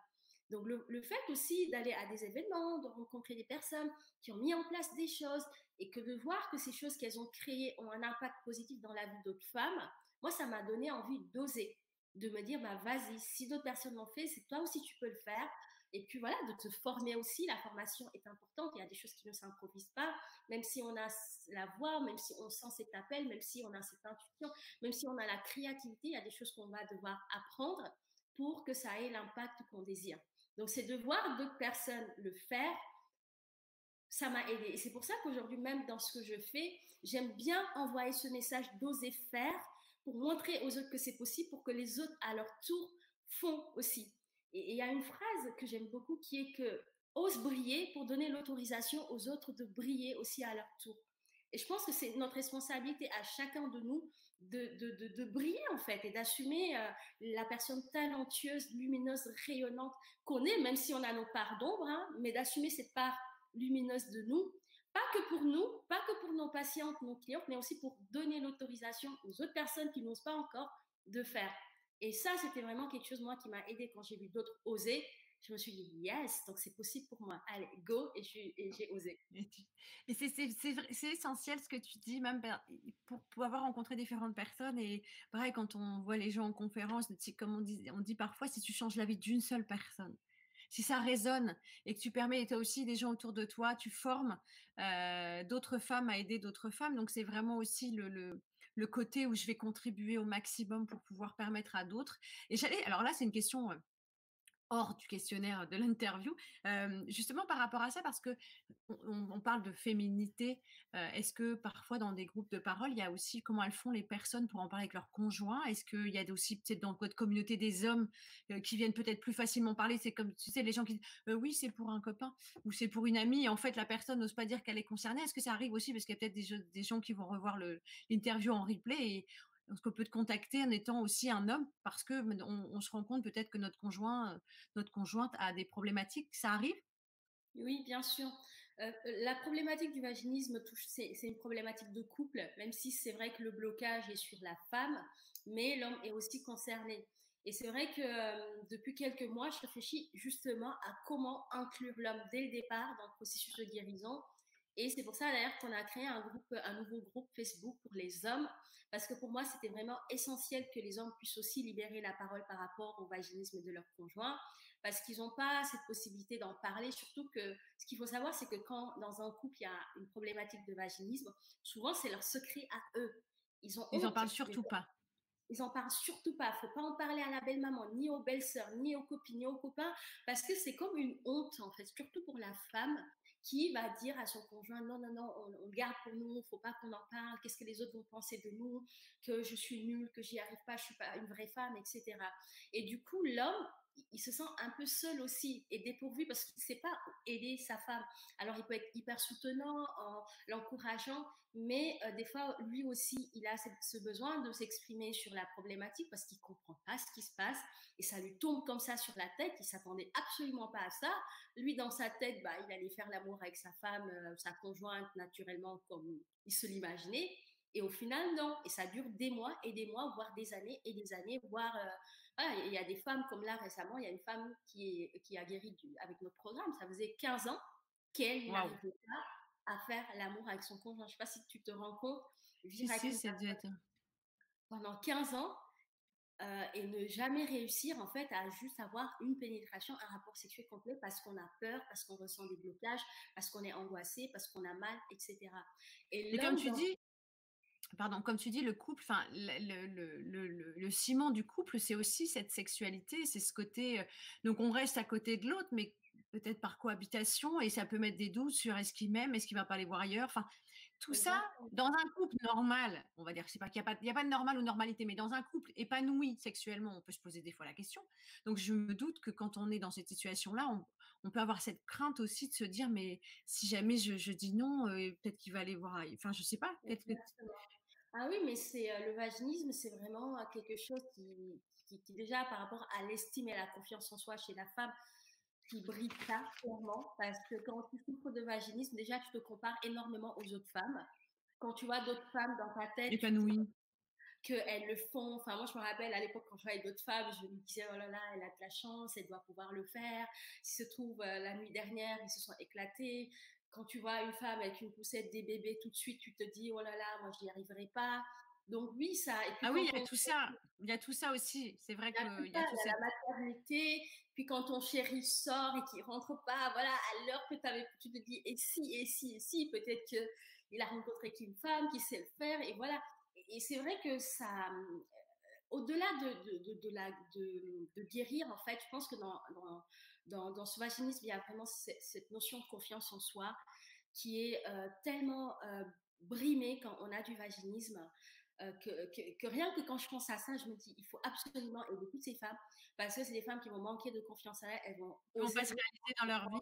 Donc le, fait aussi d'aller à des événements, de rencontrer des personnes qui ont mis en place des choses et que de voir que ces choses qu'elles ont créées ont un impact positif dans la vie d'autres femmes, moi, ça m'a donné envie d'oser de me dire, bah, vas-y, si d'autres personnes l'ont fait, c'est toi aussi tu peux le faire. Et puis voilà, de te former aussi, la formation est importante. Il y a des choses qui ne s'improvisent pas, même si on a la voix, même si on sent cet appel, même si on a cette intuition, même si on a la créativité, il y a des choses qu'on va devoir apprendre pour que ça ait l'impact qu'on désire. Donc c'est de voir d'autres personnes le faire, ça m'a aidé. Et c'est pour ça qu'aujourd'hui, même dans ce que je fais, j'aime bien envoyer ce message d'oser faire pour montrer aux autres que c'est possible, pour que les autres, à leur tour, font aussi. Et il y a une phrase que j'aime beaucoup qui est que ose briller pour donner l'autorisation aux autres de briller aussi à leur tour. Et je pense que c'est notre responsabilité à chacun de nous de, briller en fait et d'assumer euh, la personne talentueuse, lumineuse, rayonnante qu'on est, même si on a nos parts d'ombre, hein, mais d'assumer cette part lumineuse de nous pas que pour nous, pas que pour nos patientes, nos clientes, mais aussi pour donner l'autorisation aux autres personnes qui n'osent pas encore de faire. Et ça, c'était vraiment quelque chose, moi, qui m'a aidé quand j'ai vu d'autres oser. Je me suis dit, yes, donc c'est possible pour moi. Allez, go, et j'ai osé. C'est essentiel ce que tu dis, même pour, pour, avoir rencontré différentes personnes. Et pareil, quand on voit les gens en conférence, comme on dit, on dit parfois, si tu changes la vie d'une seule personne, si ça résonne et que tu permets toi aussi des gens autour de toi, tu formes euh, d'autres femmes à aider d'autres femmes. Donc c'est vraiment aussi le, le, côté où je vais contribuer au maximum pour pouvoir permettre à d'autres. Et j'allais, alors là c'est une question euh, hors du questionnaire de l'interview, justement par rapport à ça, parce que on, parle de féminité. Est-ce que parfois dans des groupes de parole, il y a aussi comment elles font les personnes pour en parler avec leurs conjoints? Est-ce qu'il y a aussi peut-être dans votre communauté des hommes qui viennent peut-être plus facilement parler? C'est comme tu sais les gens qui disent oui c'est pour un copain ou c'est pour une amie. Et en fait la personne n'ose pas dire qu'elle est concernée. Est-ce que ça arrive aussi? Parce qu'il y a peut-être des, des, gens qui vont revoir l'interview en replay et est-ce qu'on peut te contacter en étant aussi un homme parce que on, se rend compte peut-être que notre conjoint, notre conjointe a des problématiques. Ça arrive? Oui, bien sûr. Euh, la problématique du vaginisme c'est une problématique de couple, même si c'est vrai que le blocage est sur la femme, mais l'homme est aussi concerné. Et c'est vrai que euh, depuis quelques mois, je réfléchis justement à comment inclure l'homme dès le départ dans le processus de guérison. Et c'est pour ça d'ailleurs qu'on a créé un groupe, un nouveau groupe Facebook pour les hommes parce que pour moi, c'était vraiment essentiel que les hommes puissent aussi libérer la parole par rapport au vaginisme de leur conjoint, parce qu'ils n'ont pas cette possibilité d'en parler, surtout que ce qu'il faut savoir, c'est que quand dans un couple, il y a une problématique de vaginisme, souvent, c'est leur secret à eux. Ils ont Ils parlent surtout pas. Ils en parlent surtout pas. Faut pas en parler à la belle-maman, ni aux belles-sœurs, ni aux copines, ni aux copains, parce que c'est comme une honte, en fait, surtout pour la femme qui va dire à son conjoint non, non, non, on, garde pour nous, faut pas qu'on en parle, qu'est-ce que les autres vont penser de nous, que je suis nulle, que j'y arrive pas, je suis pas une vraie femme, etc. Et du coup, l'homme, il se sent un peu seul aussi et dépourvu parce qu'il ne sait pas aider sa femme. Alors, il peut être hyper soutenant en l'encourageant, mais euh, des fois, lui aussi, il a ce besoin de s'exprimer sur la problématique parce qu'il comprend pas ce qui se passe et ça lui tombe comme ça sur la tête. Il s'attendait absolument pas à ça. Lui, dans sa tête, bah, il allait faire l'amour avec sa femme, euh, sa conjointe, naturellement, comme il se l'imaginait. Et au final, non. Et ça dure des mois et des mois, voire des années et des années, voire euh, il y a des femmes comme là récemment, il y a une femme qui, est, qui a guéri avec notre programme. Ça faisait 15 ans qu'elle n'arrivait pas à faire l'amour avec son conjoint. Je ne sais pas si tu te rends compte. Vivre si, pendant 15 ans euh, et ne jamais réussir en fait à juste avoir une pénétration, un rapport sexuel complet parce qu'on a peur, parce qu'on ressent des blocages, parce qu'on est angoissé, parce qu'on a mal, etc. Et, comme tu dis, pardon, comme tu dis, le couple, enfin, le, ciment du couple, c'est aussi cette sexualité, c'est ce côté. Euh, donc, on reste à côté de l'autre, mais peut-être par cohabitation, et ça peut mettre des doutes sur est-ce qu'il m'aime, est-ce qu'il va pas aller voir ailleurs. Enfin, tout ça, dans un couple normal, on va dire, c'est pas qu'il n'y a, pas, a pas de normal ou normalité, mais dans un couple épanoui sexuellement, on peut se poser des fois la question. Donc, je me doute que quand on est dans cette situation-là, on, peut avoir cette crainte aussi de se dire, mais si jamais je, dis non, euh, peut-être qu'il va aller voir. Enfin, je sais pas. Ah oui, mais c'est le vaginisme, c'est vraiment quelque chose qui, qui, qui, déjà par rapport à l'estime et la confiance en soi chez la femme, qui brille ça clairement, parce que quand tu souffres de vaginisme, déjà tu te compares énormément aux autres femmes. Quand tu vois d'autres femmes dans ta tête, épanouies, qu'elles le font. Enfin, moi, je me rappelle à l'époque quand je voyais d'autres femmes, je me disais, oh là là, elle a de la chance, elle doit pouvoir le faire. Si se trouve, euh, la nuit dernière, ils se sont éclatés. Quand tu vois une femme avec une poussette, des bébés, tout de suite, tu te dis, oh là là, moi, je n'y arriverai pas. Donc oui, ça. ah oui, il y a tout ça. Il y a tout ça aussi. C'est vrai qu'il y a tout ça. La maternité. Puis quand ton chéri sort et qu'il rentre pas, voilà, à l'heure que avais, tu te dis, et si, et si, et si, peut-être qu'il a rencontré qu'une femme qui sait le faire. Et voilà et c'est vrai que ça, euh, au-delà de, de, la, de, guérir, en fait, je pense que dans, dans, dans, ce vaginisme, il y a vraiment cette, notion de confiance en soi qui est euh, tellement euh, brimée quand on a du vaginisme. que, que, rien que quand je pense à ça, je me dis, il faut absolument aider toutes ces femmes, parce que c'est des femmes qui vont manquer de confiance en elles, elles vont oser réaliser dans leur vie.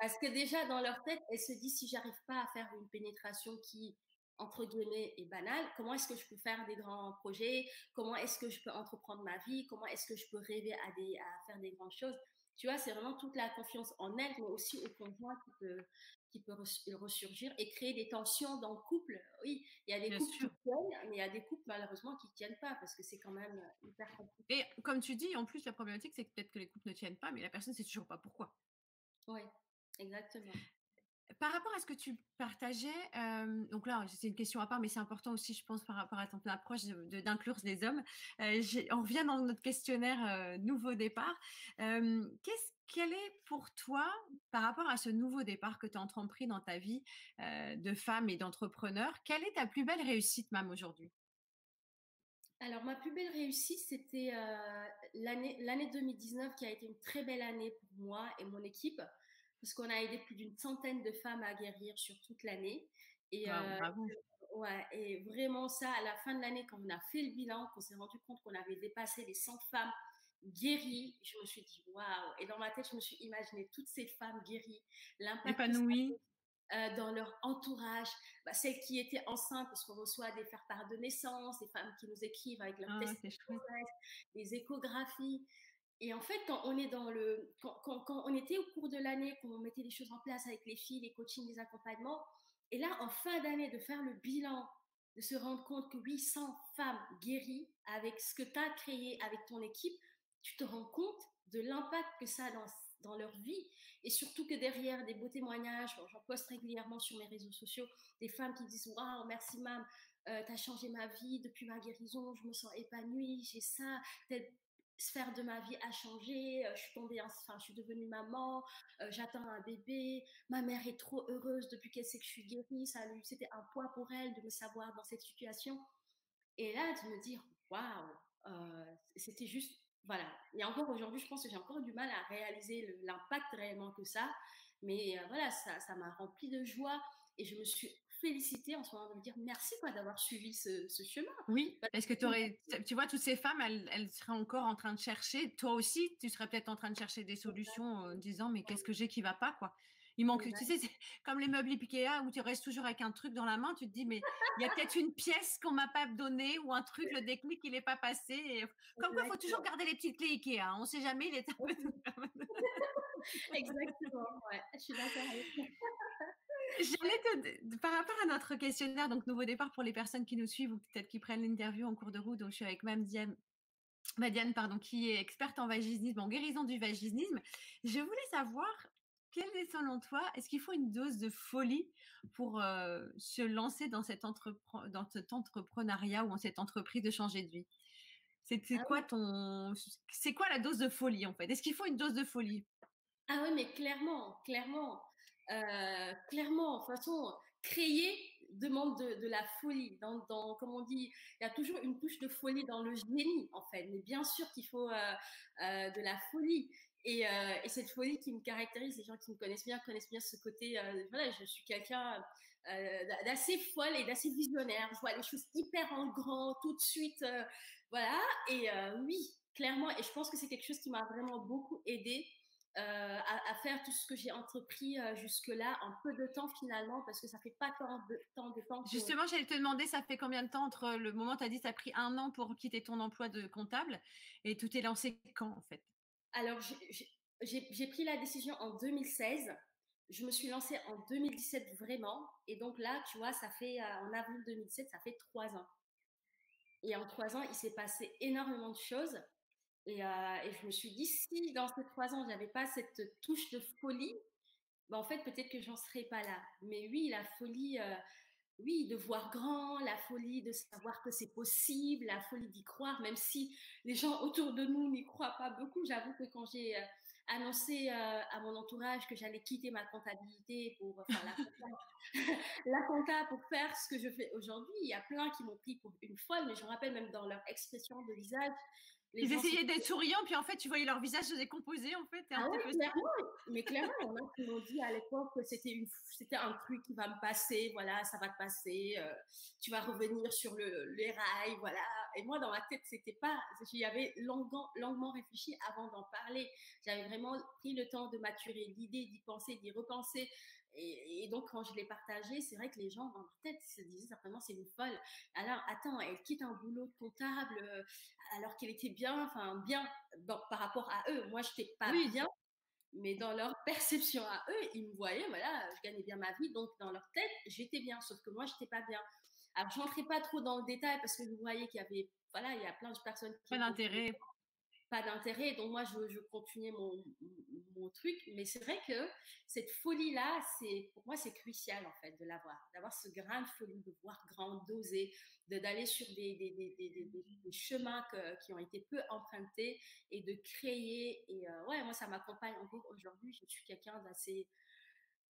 Parce que déjà, dans leur tête, elles se disent, si j'arrive pas à faire une pénétration qui entre guillemets est banal. Comment est-ce que je peux faire des grands projets? Comment est-ce que je peux entreprendre ma vie? Comment est-ce que je peux rêver à, des, à faire des grandes choses? Tu vois, c'est vraiment toute la confiance en elle, mais aussi au conjoint qui peut, qui peut ressurgir et créer des tensions dans le couple. Oui, il y a des couples qui tiennent, mais il y a des couples malheureusement qui ne tiennent pas parce que c'est quand même hyper compliqué. Et comme tu dis, en plus, la problématique, c'est peut-être que les couples ne tiennent pas, mais la personne ne sait toujours pas pourquoi. Oui, exactement. Par rapport à ce que tu partageais, donc là, c'est une question à part, mais c'est important aussi, je pense, par rapport à ton approche d'inclure les hommes. on revient dans notre questionnaire nouveau départ. Qu'est-ce quel est pour toi, par rapport à ce nouveau départ que tu as entrepris dans ta vie de femme et d'entrepreneur, quelle est ta plus belle réussite, même aujourd'hui? Alors, ma plus belle réussite, c'était l'année 2019 qui a été une très belle année pour moi et mon équipe parce qu'on a aidé plus d'une centaine de femmes à guérir sur toute l'année. Et, euh, ouais, et vraiment ça, à la fin de l'année, quand on a fait le bilan, qu'on s'est rendu compte qu'on avait dépassé les 100 femmes guéries, je me suis dit waouh. Et dans ma tête, je me suis imaginé toutes ces femmes guéries, l'impact épanouies. Euh, dans leur entourage, bah, celles qui étaient enceintes, parce qu'on reçoit des faire-part de naissance, des femmes qui nous écrivent avec leur ah, test, des échographies. Et en fait, quand on est dans le, quand, on était au cours de l'année, qu'on mettait les choses en place avec les filles, les coachings, les accompagnements, et là, en fin d'année, de faire le bilan, de se rendre compte que 800 femmes guéries avec ce que tu as créé avec ton équipe, tu te rends compte de l'impact que ça a dans, dans leur vie. Et surtout que derrière des beaux témoignages, j'en poste régulièrement sur mes réseaux sociaux, des femmes qui disent Waouh, merci, mam, euh, tu as changé ma vie depuis ma guérison, je me sens épanouie, j'ai ça, sphère de ma vie a changé, euh, je suis tombée, enfin, je suis devenue maman, euh, j'attends un bébé, ma mère est trop heureuse depuis qu'elle sait que je suis guérie, c'était un poids pour elle de me savoir dans cette situation. Et là, de me dire, waouh, euh, c'était juste, voilà. Et encore aujourd'hui, je pense que j'ai encore du mal à réaliser l'impact réellement que ça, mais voilà, ça m'a rempli de joie et je me suis féliciter en ce moment de me dire merci quoi d'avoir suivi ce, chemin. Oui, parce que aurais, tu vois, toutes ces femmes, elles, seraient encore en train de chercher. Toi aussi, tu serais peut-être en train de chercher des solutions en disant mais qu'est-ce que j'ai qui va pas quoi. Il manque, tu sais, comme les meubles Ikea où tu restes toujours avec un truc dans la main, tu te dis, mais il y a peut-être une pièce qu'on m'a pas donnée ou un truc, le déclic, il n'est pas passé. Comme quoi, il faut toujours garder les petites clés Ikea. Hein. On ne sait jamais, il est. Exactement, ouais, je suis d'accord avec par rapport à notre questionnaire, donc nouveau départ pour les personnes qui nous suivent ou peut-être qui prennent l'interview en cours de route, donc je suis avec Mme Diane, Madiane, pardon, qui est experte en vaginisme, en guérison du vaginisme. Je voulais savoir, quelle est selon toi, est-ce qu'il faut une dose de folie pour euh, se lancer dans, cette dans cet entrepreneuriat ou dans cette entreprise de changer de vie? C'est ah quoi ton, c'est quoi la dose de folie en fait? Est-ce qu'il faut une dose de folie? Ah oui, mais clairement, clairement. Euh, clairement, de façon, créer demande de, la folie. Dans, comme on dit, il y a toujours une touche de folie dans le génie, en fait. Mais bien sûr qu'il faut euh, euh, de la folie. Et, cette folie qui me caractérise, les gens qui me connaissent bien connaissent bien ce côté. voilà, je suis quelqu'un d'assez folle et d'assez visionnaire. Je vois les choses hyper en grand, tout de suite. voilà. Et oui, clairement. Et je pense que c'est quelque chose qui m'a vraiment beaucoup aidé à, faire tout ce que j'ai entrepris jusque-là en peu de temps finalement, parce que ça fait pas tant de, temps de temps. Justement, j'allais te demander, ça fait combien de temps entre le moment où tu as dit ça a pris un an pour quitter ton emploi de comptable et tout est lancé quand en fait? Alors, j'ai pris la décision en 2016. Je me suis lancée en 2017 vraiment. Et donc là, tu vois, ça fait en avril 2017, ça fait trois ans. Et en trois ans, il s'est passé énormément de choses. Et, je me suis dit, si dans ces trois ans, j'avais pas cette touche de folie, ben en fait, peut-être que j'en serais pas là. Mais oui, la folie, oui, de voir grand, la folie de savoir que c'est possible, la folie d'y croire, même si les gens autour de nous n'y croient pas beaucoup. J'avoue que quand j'ai annoncé à mon entourage que j'allais quitter ma comptabilité pour enfin, la compta pour faire ce que je fais aujourd'hui, il y a plein qui m'ont pris pour une folle, mais je me rappelle même dans leur expression de visage, ils essayaient d'être souriants, puis en fait, tu voyais leur visage se décomposer, en fait. Ah clairement. Mais clairement, il y en a qui m'ont dit à l'époque que c'était, une, c'était un truc qui va me passer, voilà, ça va te passer, euh, tu vas revenir sur le, les rails, voilà. Et moi, dans ma tête, c'était pas, j'y avais longuement, longuement réfléchi avant d'en parler. J'avais vraiment pris le temps de maturer l'idée, d'y penser, d'y repenser. Et, donc, quand je l'ai partagé, c'est vrai que les gens dans leur tête se disaient certainement c'est une folle. Alors, attends, elle quitte un boulot de comptable euh, alors qu'elle était bien, enfin bien par rapport à eux. Moi, je n'étais pas bien, mais dans leur perception à eux, ils me voyaient, voilà, je gagnais bien ma vie, donc dans leur tête, j'étais bien, sauf que moi, je n'étais pas bien. Alors, je n'entrais pas trop dans le détail parce que vous voyez qu'il y avait, voilà, il y a plein de personnes qui. Pas d'intérêt pas d'intérêt. Donc moi, je, je continuais mon, mon, truc. Mais c'est vrai que cette folie-là, c'est pour moi, c'est crucial en fait de l'avoir, d'avoir ce grain de folie, de voir grand, d'oser, d'aller sur des, des, des, des chemins qui ont été peu empruntés et de créer. Et euh, ouais, moi, ça m'accompagne encore aujourd'hui. Je suis quelqu'un d'assez...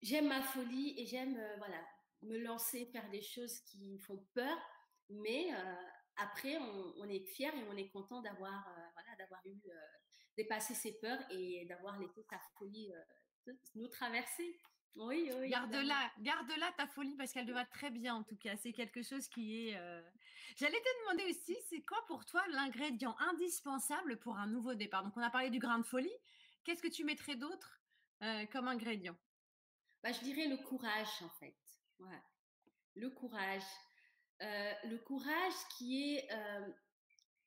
J'aime ma folie et j'aime euh, voilà, me lancer, faire des choses qui font peur, mais euh, après, on, est fier et on est content d'avoir euh, voilà, d'avoir eu euh, dépassé ses peurs et d'avoir laissé sa folie euh, nous traverser. Oui, oui. Garde-la, garde-la ta folie parce qu'elle te va très bien en tout cas. C'est quelque chose qui est. J'allais te demander aussi, c'est quoi pour toi l'ingrédient indispensable pour un nouveau départ? Donc on a parlé du grain de folie. Qu'est-ce que tu mettrais d'autre comme ingrédient? Bah, Je dirais le courage en fait. Ouais. Le courage. Euh, le courage qui est euh,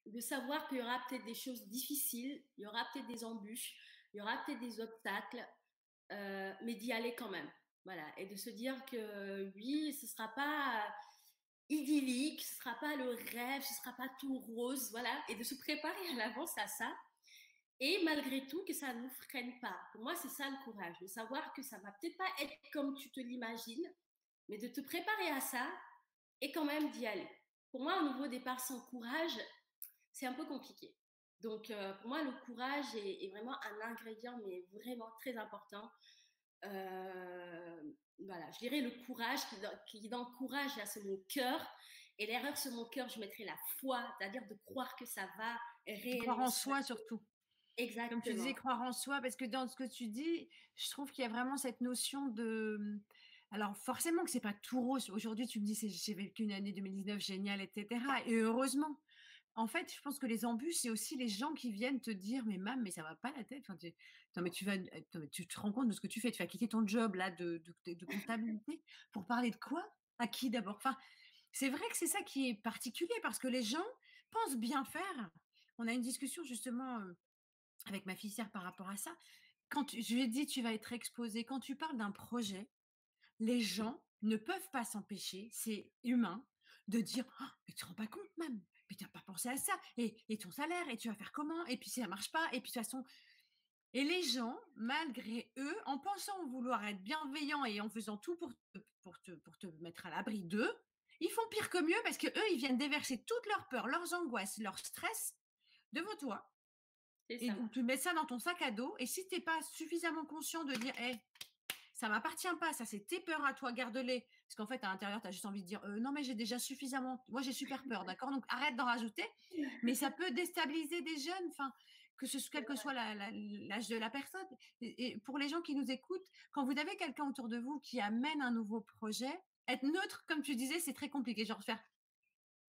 de savoir qu'il y aura peut-être des choses difficiles, il y aura peut-être des embûches, il y aura peut-être des obstacles, euh, mais d'y aller quand même. Voilà, et de se dire que oui, ce sera pas idyllique, ce sera pas le rêve, ce sera pas tout rose, voilà, et de se préparer à l'avance à ça. Et malgré tout, que ça ne nous freine pas. Pour moi, c'est ça le courage, de savoir que ça va peut-être pas être comme tu te l'imagines, mais de te préparer à ça et quand même d'y aller. Pour moi, un nouveau départ sans courage, c'est un peu compliqué. Donc, euh, pour moi, le courage est, vraiment un ingrédient, mais vraiment très important. Euh, voilà, je dirais le courage, qui, qui dans le courage, là, c'est mon cœur. Et l'erreur sur mon cœur, je mettrais la foi, c'est-à-dire de croire que ça va réellement. Croire en soi surtout. Exactement. Comme tu disais, croire en soi, parce que dans ce que tu dis, je trouve qu'il y a vraiment cette notion de alors forcément que c'est pas tout rose. Aujourd'hui, tu me dis j'ai vécu une année 2019 géniale, etc. Et heureusement. En fait, je pense que les embûches, c'est aussi les gens qui viennent te dire, mais mam, mais ça va pas la tête. Tu, mais tu vas, tu te rends compte de ce que tu fais. Tu vas quitter ton job là de, comptabilité pour parler de quoi? À qui d'abord? Enfin, c'est vrai que c'est ça qui est particulier parce que les gens pensent bien faire. On a une discussion justement avec ma fille par rapport à ça. Quand je lui ai dit tu vas être exposé, quand tu parles d'un projet, les gens ne peuvent pas s'empêcher, c'est humain, de dire «Ah, Mais tu te rends pas compte, même, mais tu n'as pas pensé à ça, et, ton salaire, et tu vas faire comment, et puis si ça marche pas, et puis de toute façon. Et les gens, malgré eux, en pensant vouloir être bienveillants et en faisant tout pour te, pour te, pour te mettre à l'abri d'eux, ils font pire que mieux parce que eux, ils viennent déverser toutes leurs peurs, leurs angoisses, leur stress devant toi. Et donc, tu mets ça dans ton sac à dos. Et si tu n'es pas suffisamment conscient de dire, hé, ça m'appartient pas, ça c'est tes peurs à toi, garde-les. Parce qu'en fait, à l'intérieur, tu as juste envie de dire «Euh, non, mais j'ai déjà suffisamment, moi j'ai super peur, d'accord? Donc arrête d'en rajouter. Mais ça peut déstabiliser des jeunes, enfin, que ce soit quel que soit l'âge de la personne. Et, pour les gens qui nous écoutent, quand vous avez quelqu'un autour de vous qui amène un nouveau projet, être neutre, comme tu disais, c'est très compliqué. Genre faire,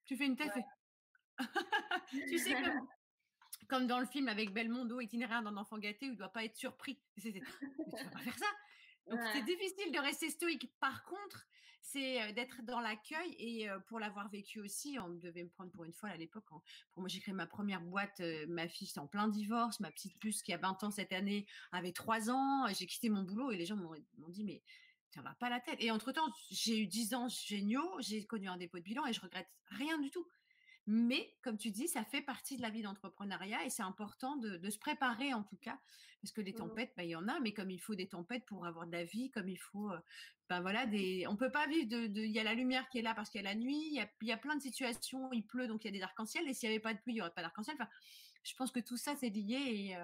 tu fais une tête, tu sais que comme dans le film avec Belmondo, itinéraire d'un enfant gâté, où il ne doit pas être surpris. tu ne vas pas faire ça. Donc c'est difficile de rester stoïque. Par contre, c'est d'être dans l'accueil et pour l'avoir vécu aussi, on devait me prendre pour une folle à l'époque. Pour moi, j'ai créé ma première boîte, ma fille c'est en plein divorce, ma petite puce qui a 20 ans cette année avait 3 ans, j'ai quitté mon boulot et les gens m'ont dit mais tu vas pas la tête. Et entre-temps, j'ai eu 10 ans géniaux, j'ai connu un dépôt de bilan et je regrette rien du tout. Mais comme tu dis, ça fait partie de la vie d'entrepreneuriat et c'est important de, se préparer en tout cas, parce que les mmh tempêtes, bah, il y en a, mais comme il faut des tempêtes pour avoir de la vie, comme il faut, ben voilà, des, on peut pas vivre de, il y a la lumière qui est là parce qu'il y a la nuit, il y a, il y a plein de situations, il pleut donc il y a des arcs-en-ciel et s'il n'y avait pas de pluie, il n'y aurait pas d'arc-en-ciel. Enfin, je pense que tout ça c'est lié et,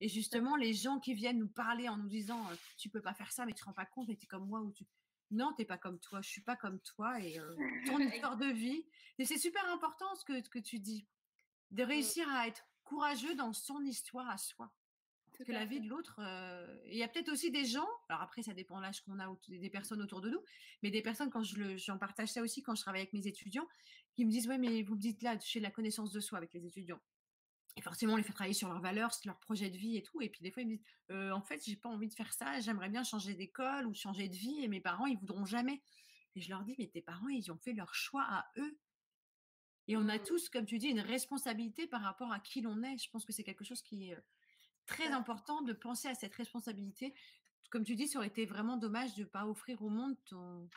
et, justement les gens qui viennent nous parler en nous disant tu peux pas faire ça mais tu te rends pas compte, mais tu es comme moi ou tu non, t'es pas comme toi, je suis pas comme toi et ton histoire de vie. Et c'est super important ce que, que tu dis, de mmh. réussir à être courageux dans son histoire à soi. Parce que la vie de l'autre, il y a peut-être aussi des gens, alors après ça dépend de l'âge qu'on a, des personnes autour de nous, mais des personnes, quand je j'en partage ça aussi quand je travaille avec mes étudiants, qui me disent, ouais, mais vous me dites là, chez la connaissance de soi avec les étudiants. Et forcément, on les fait travailler sur leurs valeurs, sur leur projet de vie et tout. Et puis des fois, ils me disent, en fait, j'ai pas envie de faire ça. J'aimerais bien changer d'école ou changer de vie. Et mes parents, ils voudront jamais. Et je leur dis, mais tes parents, ils ont fait leur choix à eux. Et on a mmh. tous, comme tu dis, une responsabilité par rapport à qui l'on est. Je pense que c'est quelque chose qui est très important de penser à cette responsabilité. Comme tu dis, ça aurait été vraiment dommage de ne pas offrir au monde ton,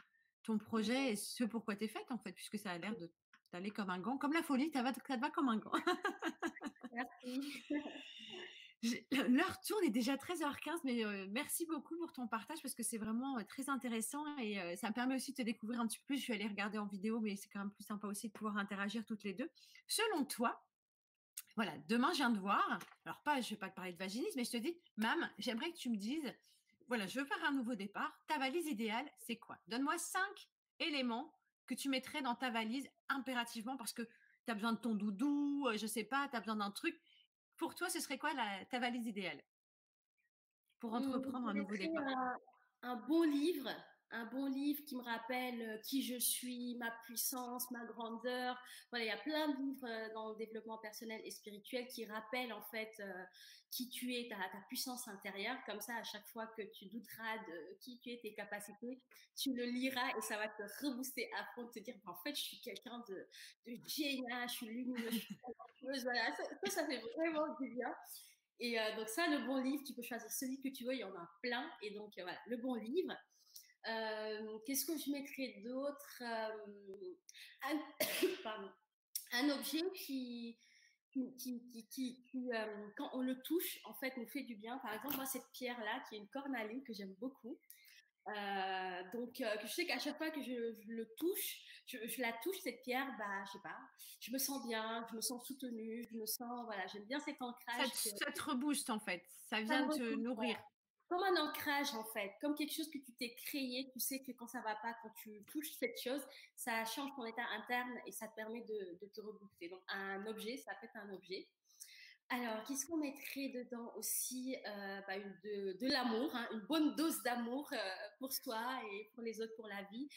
ton projet et ce pourquoi tu es faite, en fait, puisque ça a l'air d'aller comme un gant, comme la folie, ça va, ça va comme un gant. Merci. L'heure tourne, est déjà 13h15, mais merci beaucoup pour ton partage parce que c'est vraiment très intéressant et ça me permet aussi de te découvrir un petit peu plus. Je vais aller regarder en vidéo, mais c'est quand même plus sympa aussi de pouvoir interagir toutes les deux. Selon toi, voilà, demain je viens de voir, alors pas, je vais pas te parler de vaginisme, mais je te dis, mam, j'aimerais que tu me dises, voilà, je veux faire un nouveau départ. Ta valise idéale, c'est quoi? Donne-moi cinq éléments que tu mettrais dans ta valise impérativement parce que tu as besoin de ton doudou, je sais pas, tu as besoin d'un truc. Pour toi, ce serait quoi ta valise idéale? Pour mmh, entreprendre un nouveau départ. un, bon livre, un bon livre qui me rappelle qui je suis, ma puissance, ma grandeur. Voilà, il y a plein de livres dans le développement personnel et spirituel qui rappellent en fait qui tu es, ta, ta puissance intérieure. Comme ça, à chaque fois que tu douteras de qui tu es, tes capacités, tu le liras et ça va te rebooster à fond, te dire en fait, je suis quelqu'un de, de génial, je suis lumineux, je suis voilà, ça, ça, fait vraiment du bien. Et donc ça, le bon livre, tu peux choisir celui que tu veux, il y en a plein. Et donc voilà, le bon livre. Euh, qu'est-ce que je mettrais d'autre euh, un, objet qui, qui, qui, euh, quand on le touche, en fait, nous fait du bien. Par exemple, moi, cette pierre-là, qui est une cornaline que j'aime beaucoup. donc, je sais qu'à chaque fois que je, le touche, je, la touche cette pierre, bah, je sais pas, je me sens bien, je me sens soutenue, je me sens, voilà, j'aime bien cet ancrage. Ça, te rebooste en fait, ça vient te nourrir comme un ancrage en fait, comme quelque chose que tu t'es créé. Tu sais que quand ça va pas, quand tu touches cette chose, ça change ton état interne et ça te permet de, te rebooster. Donc un objet, ça peut être un objet. Alors, qu'est-ce qu'on mettrait dedans aussi euh, bah, de, l'amour, hein, une bonne dose d'amour euh, pour soi et pour les autres, pour la vie?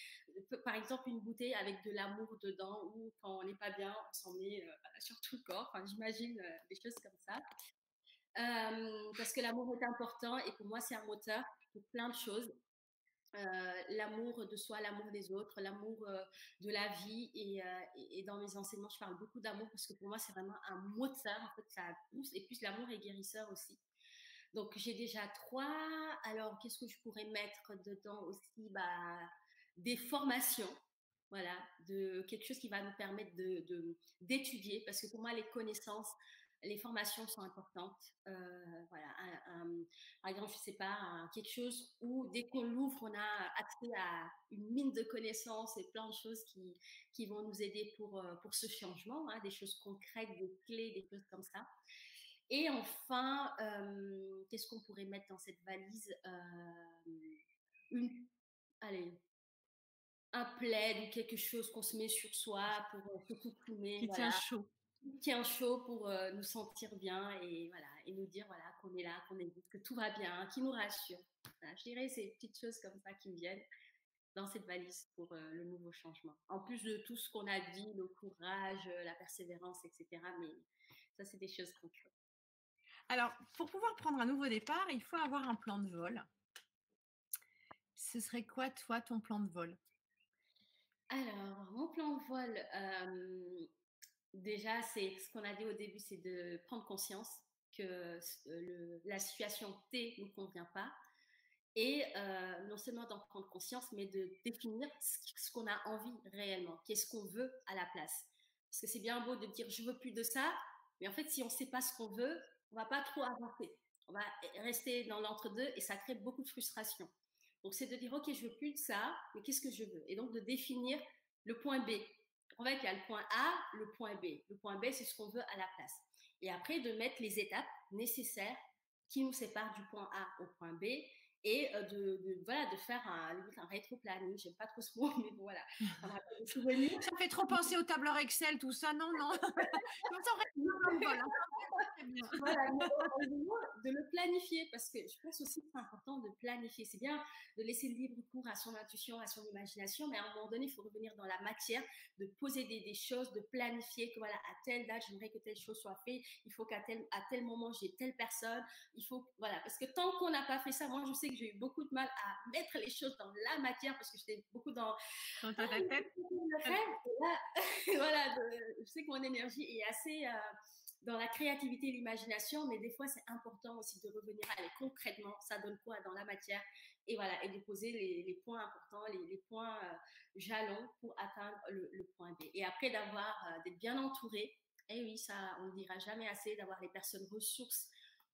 Par exemple, une bouteille avec de l'amour dedans ou quand on n'est pas bien, on s'en met euh, sur tout le corps. Enfin, j'imagine des choses comme ça. Parce que l'amour est important et pour moi, c'est un moteur pour plein de choses. L'amour de soi, l'amour des autres, l'amour de la vie. Et, et, dans mes enseignements, je parle beaucoup d'amour parce que pour moi, c'est vraiment un moteur. En fait, ça pousse. Et puis, l'amour est guérisseur aussi. Donc, j'ai déjà trois. Alors, qu'est-ce que je pourrais mettre dedans aussi? Bah, Des formations. Voilà, de quelque chose qui va nous permettre de d'étudier. parce que pour moi, les connaissances, les formations sont importantes. Euh, voilà, par exemple, je sais pas, quelque chose où dès qu'on l'ouvre, on a accès à une mine de connaissances et plein de choses qui, qui vont nous aider pour, euh, pour ce changement, hein, des choses concrètes, des clés, des choses comme ça. Et enfin, euh, qu'est-ce qu'on pourrait mettre dans cette valise? Une, Allez, un plaid ou quelque chose qu'on se met sur soi pour se couper. Qui tient chaud tient chaud pour euh, nous sentir bien et voilà et nous dire voilà qu'on est là, qu'on existe, que tout va bien, qui nous rassure. je dirais ces petites choses comme ça qui me viennent dans cette valise pour euh, le nouveau changement. En plus de tout ce qu'on a dit, le courage, euh, la persévérance, etc. Mais Ça, c'est des choses concrètes. Alors, pour pouvoir prendre un nouveau départ, il faut avoir un plan de vol. Ce serait quoi, toi, ton plan de vol? Alors, mon plan de vol, déjà, c'est ce qu'on a dit au début, c'est de prendre conscience que la situation T ne convient pas. Et non seulement d'en prendre conscience, mais de définir ce qu'on a envie réellement, qu'est-ce qu'on veut à la place. Parce que c'est bien beau de dire je veux plus de ça, mais en fait, si on ne sait pas ce qu'on veut, on va pas trop avancer. On va rester dans l'entre-deux et ça crée beaucoup de frustration. Donc, c'est de dire, OK, je veux plus de ça, mais qu'est-ce que je veux? Et donc, de définir le point B. En fait, il y a le point A, le point B. Le point B, c'est ce qu'on veut à la place. Et après, de mettre les étapes nécessaires qui nous séparent du point A au point B et de, de, voilà, de faire un, un rétro-planning. J'aime pas trop ce mot, mais bon, voilà. Ça, fait trop penser au tableur Excel, tout ça. Non, non. voilà, de le planifier parce que je pense aussi que c'est important de planifier. C'est bien de laisser le libre cours à son intuition, à son imagination, mais à un moment donné, il faut revenir dans la matière, de poser des, des choses, de planifier que voilà, à telle date, j'aimerais que telle chose soit faite. Il faut qu'à tel, à tel moment, j'ai telle personne. Il faut, voilà, parce que tant qu'on n'a pas fait ça, moi, je sais que j'ai eu beaucoup de mal à mettre les choses dans la matière parce que j'étais beaucoup dans, dans ta tête. voilà, je sais que mon énergie est assez euh, dans la créativité et l'imagination, mais des fois, c'est important aussi de revenir à aller concrètement, ça donne quoi dans la matière, et voilà, et de poser les, points importants, les, points euh, jalons pour atteindre le, point B. Et après, d'avoir, euh, d'être bien entouré, et oui, ça, on ne dira jamais assez, d'avoir les personnes ressources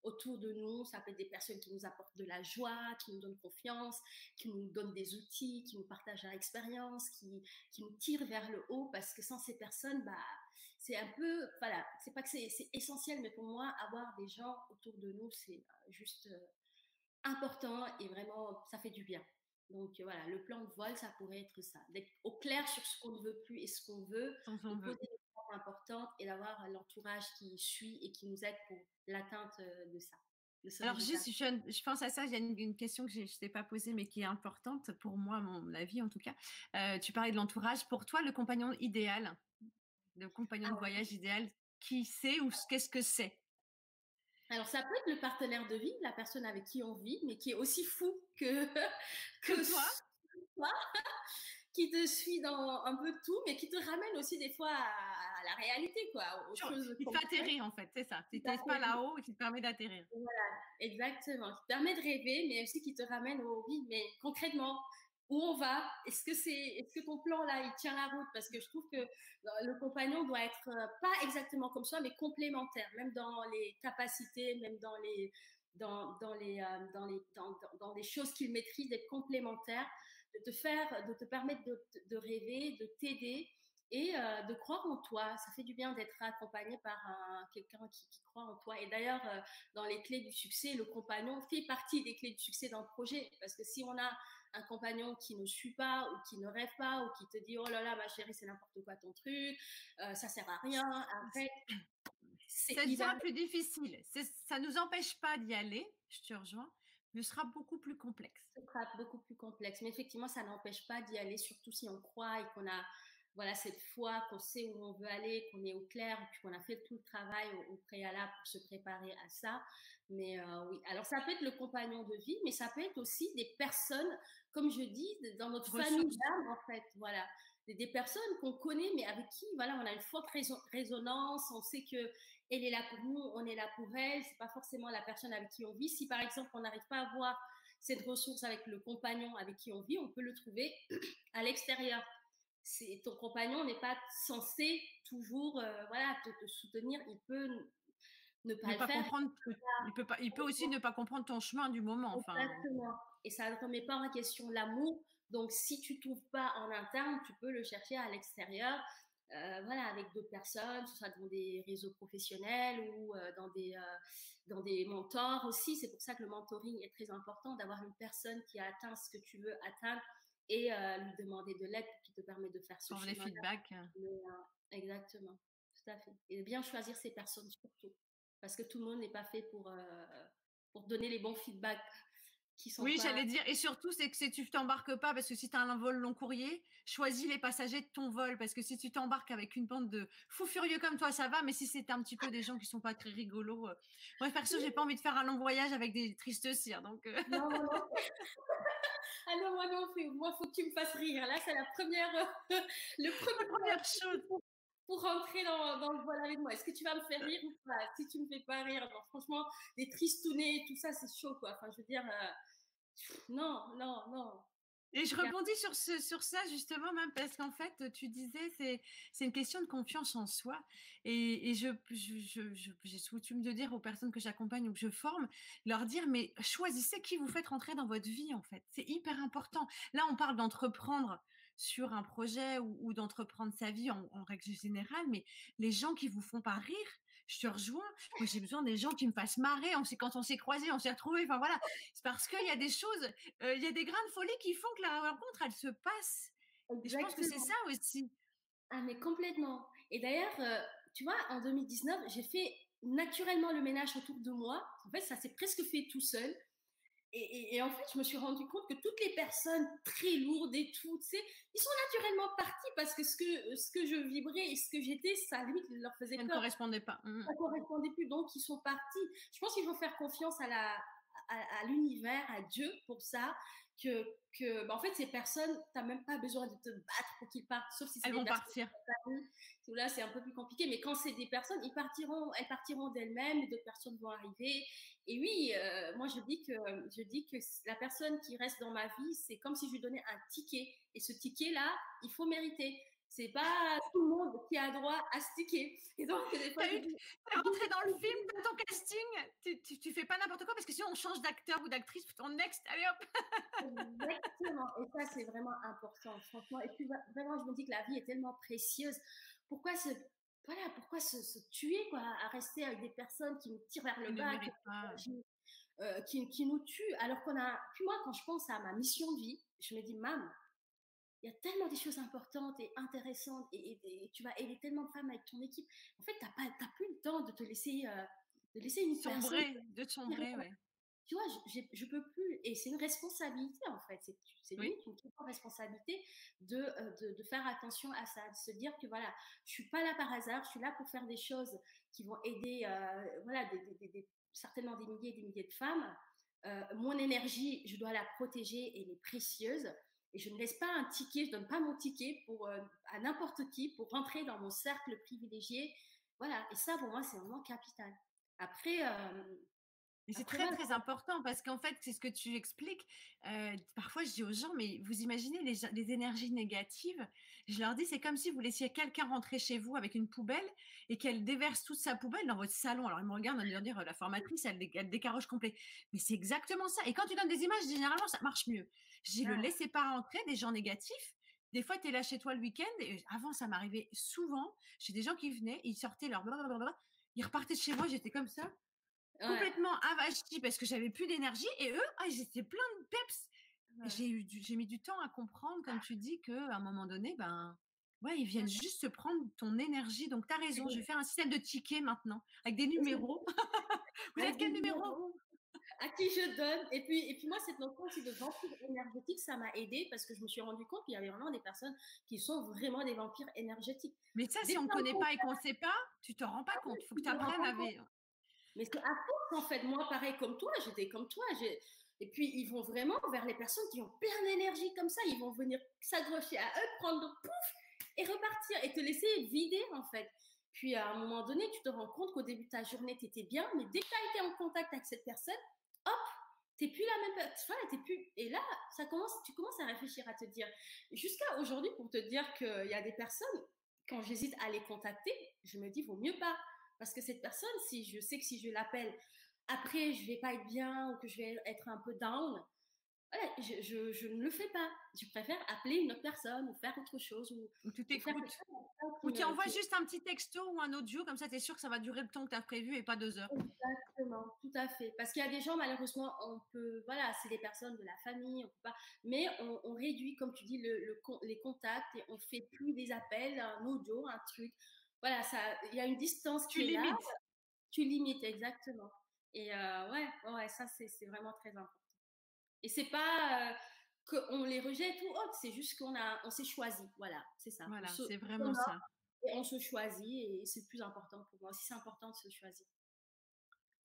autour de nous. Ça peut être des personnes qui nous apportent de la joie, qui nous donnent confiance, qui nous donnent des outils, qui nous partagent leur expérience, qui, qui nous tirent vers le haut. Parce que sans ces personnes, bah, c'est un peu, voilà, c'est pas que c'est essentiel, mais pour moi, avoir des gens autour de nous, c'est euh, juste euh, important et vraiment, ça fait du bien. Donc voilà, le plan de vol, ça pourrait être ça, d'être au clair sur ce qu'on ne veut plus et ce qu'on veut, de poser des choses importantes et d'avoir l'entourage qui suit et qui nous aide pour l'atteinte euh, de ça. Alors juste, je, pense à ça, il y a une, question que je ne t'ai pas posée, mais qui est importante pour moi, mon avis en tout cas. tu parlais de l'entourage. Pour toi, le compagnon idéal, le compagnon de ah voyage idéal, qui c'est ou qu'est-ce que c'est? Alors, ça peut être le partenaire de vie, la personne avec qui on vit, mais qui est aussi fou que, que, toi, qui te suit dans un peu tout, mais qui te ramène aussi des fois à, la réalité, quoi. Aux choses qui te fait atterrir, en fait, c'est ça. Tu n'es pas là-haut et qui te permet d'atterrir. Voilà, exactement. Qui te permet de rêver, mais aussi qui te ramène au vide, mais concrètement, où on va? Est-ce que c'est, est-ce que ton plan là, il tient la route? Parce que je trouve que euh, le compagnon doit être euh, pas exactement comme soi, mais complémentaire, même dans les capacités, même dans les dans, dans les euh, dans les dans, dans, des choses qu'il maîtrise, d'être complémentaire, de te faire, de te permettre de, de rêver, de t'aider et de croire en toi. Ça fait du bien d'être accompagné par quelqu'un qui, qui, croit en toi. Et d'ailleurs, dans les clés du succès, le compagnon fait partie des clés du succès d'un projet. Parce que si on a un compagnon qui ne suit pas ou qui ne rêve pas ou qui te dit oh là là ma chérie c'est n'importe quoi ton truc euh, ça sert à rien fait c'est devient plus difficile ça nous empêche pas d'y aller je te rejoins mais ce sera beaucoup plus complexe. Ce sera beaucoup plus complexe. Mais effectivement ça n'empêche pas d'y aller surtout si on croit et qu'on a voilà cette fois qu'on sait où on veut aller, qu'on est au clair, puis qu'on a fait tout le travail au, préalable pour se préparer à ça. Mais euh, oui, alors ça peut être le compagnon de vie, mais ça peut être aussi des personnes, comme je dis, dans notre famille d'âme en fait, voilà, des, personnes qu'on connaît, mais avec qui, voilà, on a une forte résonance, on sait que elle est là pour nous, on est là pour elle. C'est pas forcément la personne avec qui on vit. Si par exemple on n'arrive pas à avoir cette ressource avec le compagnon avec qui on vit, on peut le trouver à l'extérieur. C'est ton compagnon n'est pas censé toujours euh, voilà te, soutenir. Il peut ne pas, le faire. comprendre il peut pas il peut aussi ne pas comprendre ton chemin du moment enfin. Exactement. Et ça ne remet pas en question l'amour. Donc si tu trouves pas en interne tu peux le chercher à l'extérieur euh, voilà, avec d'autres personnes, ce soit dans des réseaux professionnels ou euh, dans, des, dans des mentors aussi. C'est pour ça que le mentoring est très important, d'avoir une personne qui a atteint ce que tu veux atteindre et euh, lui demander de l'aide qui te permet de faire ce les feedbacks. Euh, exactement, tout à fait. Et bien choisir ces personnes surtout, parce que tout le monde n'est pas fait pour, euh, pour donner les bons feedbacks. Qui sont Oui, pas j'allais dire et surtout, c'est que si tu t'embarques pas parce que si tu as un vol long courrier, choisis les passagers de ton vol parce que si tu t'embarques avec une bande de fous furieux comme toi, ça va, mais si c'est un petit peu des gens qui sont pas très rigolos, heu, moi perso, j'ai pas envie de faire un long voyage avec des tristes cires donc heu Non, non, non. Ah non, moi non. Moi, faut que tu me fasses rire. Là, c'est la première, le La première chose. Pour rentrer dans dans le vol avec moi. Est-ce que tu vas me faire rire ou pas? Si tu me fais pas rire, non, franchement, les tristounets, tout ça, c'est chaud, quoi. Enfin, je veux dire, heu, non, non, non. Et je rebondis sur ce sur ça justement même parce qu'en fait, tu disais c'est c'est une question de confiance en soi et et je je je je j'ai coutume de dire aux personnes que j'accompagne ou que je forme, leur dire: «Mais choisissez qui vous faites rentrer dans votre vie, en fait». C'est hyper important. Là, on parle d'entreprendre sur un projet ou ou d'entreprendre sa vie en en règle générale, mais les gens qui vous font pas rire, je te rejoins. Moi, j'ai besoin des gens qui me fassent marrer. On s'est quand on s'est croisés, on s'est retrouvés, enfin voilà. C'est parce qu'il y a des choses, heu, il y a des grains de folie qui font que la rencontre, elle se passe et je pense que c'est ça aussi. Ah, mais complètement. Et d'ailleurs, heu, tu vois, en 2019, j'ai fait naturellement le ménage autour de moi. En fait, ça s'est presque fait tout seul. Et, et- et en fait, je me suis rendu compte que toutes les personnes très lourdes et tout, tu sais, ils sont naturellement partis parce que ce que, ce que je vibrais et ce que j'étais, ça limite leur faisait Ça ne peur correspondait pas. Mmh mh. ça correspondait plus, donc ils sont partis. Je pense qu'il faut faire confiance à la à, à l'univers, à Dieu pour ça, que, que bah, en fait ces personnes, tu n'as même pas besoin de te battre pour qu'ils partent, sauf si c'est Elles des vont personnes partir. là c'est un peu plus compliqué, mais quand c'est des personnes, ils partiront, elles partiront d'elles-mêmes, d'autres personnes vont arriver. Et oui, euh, moi je dis que je dis que la personne qui reste dans ma vie, c'est comme si je lui donnais un ticket, et ce ticket là, il faut mériter. C'est pas tout le monde qui a droit à ce ticket. Et donc, tu rentré dans le film, tu ton casting, tu tu tu fais pas n'importe quoi parce que sinon on change d'acteur ou d'actrice, on next, allez hop! Exactement. Et ça, c'est vraiment important, franchement. Et puis, vraiment, je me dis que la vie est tellement précieuse. Pourquoi se, voilà, pourquoi se, se tuer, quoi, à rester avec des personnes qui nous tirent vers le bas, qui, euh, qui, qui nous tuent, alors qu'on a. Puis moi, quand je pense à ma mission de vie, je me dis, mam, il y a tellement des choses importantes et intéressantes et, et- et tu vas aider tellement de femmes avec ton équipe. En fait, t'as pas, t'as plus le temps de te laisser, euh, de laisser une personne Sombrer, de sombrer, ouais. Tu vois, je, je peux plus, et c'est une responsabilité en fait, c'est, c'est Oui. une responsabilité de, euh, de, de faire attention à ça, de se dire que voilà, je suis pas là par hasard, je suis là pour faire des choses qui vont aider, euh, voilà, des, des- des- des- certainement des milliers et des milliers de femmes. Euh, mon énergie, je dois la protéger, elle est précieuse. Et je ne laisse pas un ticket, je donne pas mon ticket pour, euh, à n'importe qui pour rentrer dans mon cercle privilégié. Voilà, et ça pour moi c'est vraiment capital. Après, euh, Et c'est très, très important parce qu'en fait, c'est ce que tu expliques. Heu, parfois, je dis aux gens: «Mais vous imaginez les énergies négatives?» je leur dis: «C'est comme si vous laissiez quelqu'un rentrer chez vous avec une poubelle et qu'elle déverse toute sa poubelle dans votre salon». Alors ils me regardent, ils me dire: «La formatrice, elle dé elle décaroche complet». Mais c'est exactement ça et quand tu donnes des images, généralement, ça marche mieux. Je dis: «Le ah, laissez pas rentrer des gens négatifs». Des fois, tu es là chez toi le week-end et avant, ça m'arrivait souvent, j'ai des gens qui venaient, ils sortaient leur blablabla, ils repartaient de chez moi, j'étais comme ça ouais, Complètement avachie parce que j'avais plus d'énergie et eux, ah, ils étaient pleins de peps. ouais. J'ai eu j'ai mis du temps à comprendre, comme tu dis, qu'à un moment donné, ben, ouais, ils viennent juste se prendre ton énergie. Donc tu as raison, je vais faire un système de tickets maintenant avec des numéros. Vous êtes quel numéro? à qui je donne. Et puis, et puis moi, cette notion aussi de vampire énergétique, ça m'a aidé parce que je me suis rendu compte qu'il y avait vraiment des personnes qui sont vraiment des vampires énergétiques. Mais ça, si que on ne connaît pas et qu'on ne sait pas, tu te rends pas compte. Il faut que tu apprennes à. Mais c'est à force, en fait. Moi, pareil comme toi, j'étais comme toi. Et puis, ils vont vraiment vers les personnes qui ont plein d'énergie comme ça. Ils vont venir s'accrocher à eux, prendre le pouf et repartir et te laisser vider, en fait. Puis, à un moment donné, tu te rends compte qu'au début de ta journée, tu étais bien, mais dès que tu as été en contact avec cette personne, hop, t'es plus la même personne, t'es plus. Et là, ça commence, tu commences à réfléchir, à te dire. Jusqu'à aujourd'hui, pour te dire qu'il y a des personnes, quand j'hésite à les contacter, je me dis, vaut mieux pas. Parce que cette personne, si je sais que si je l'appelle après, je vais pas être bien ou que je vais être un peu down, voilà, je, je, je ne le fais pas. Je préfère appeler une autre personne ou faire autre chose ou, ou tu t'écoutes. Ou tu envoies juste un petit texto ou un audio, comme ça, tu es sûr que ça va durer le temps que tu as prévu et pas deux heures. Exactement, tout à fait. Parce qu'il y a des gens, malheureusement, on peut, voilà, c'est des personnes de la famille, on peut pas, mais on, on réduit, comme tu dis, le, les contacts et on fait plus des appels, un audio, un truc. Voilà, ça, il y a une distance Tu qui est là, limites. tu limites exactement. Et euh, ouais, ça c'est c'est vraiment très important. Et c'est pas qu'on les rejette ou autre, c'est juste qu'on a, on s'est choisi. Voilà, c'est ça. Voilà, c'est vraiment ça. Et on se choisit et c'est le plus important pour moi. Aussi, c'est important de se choisir.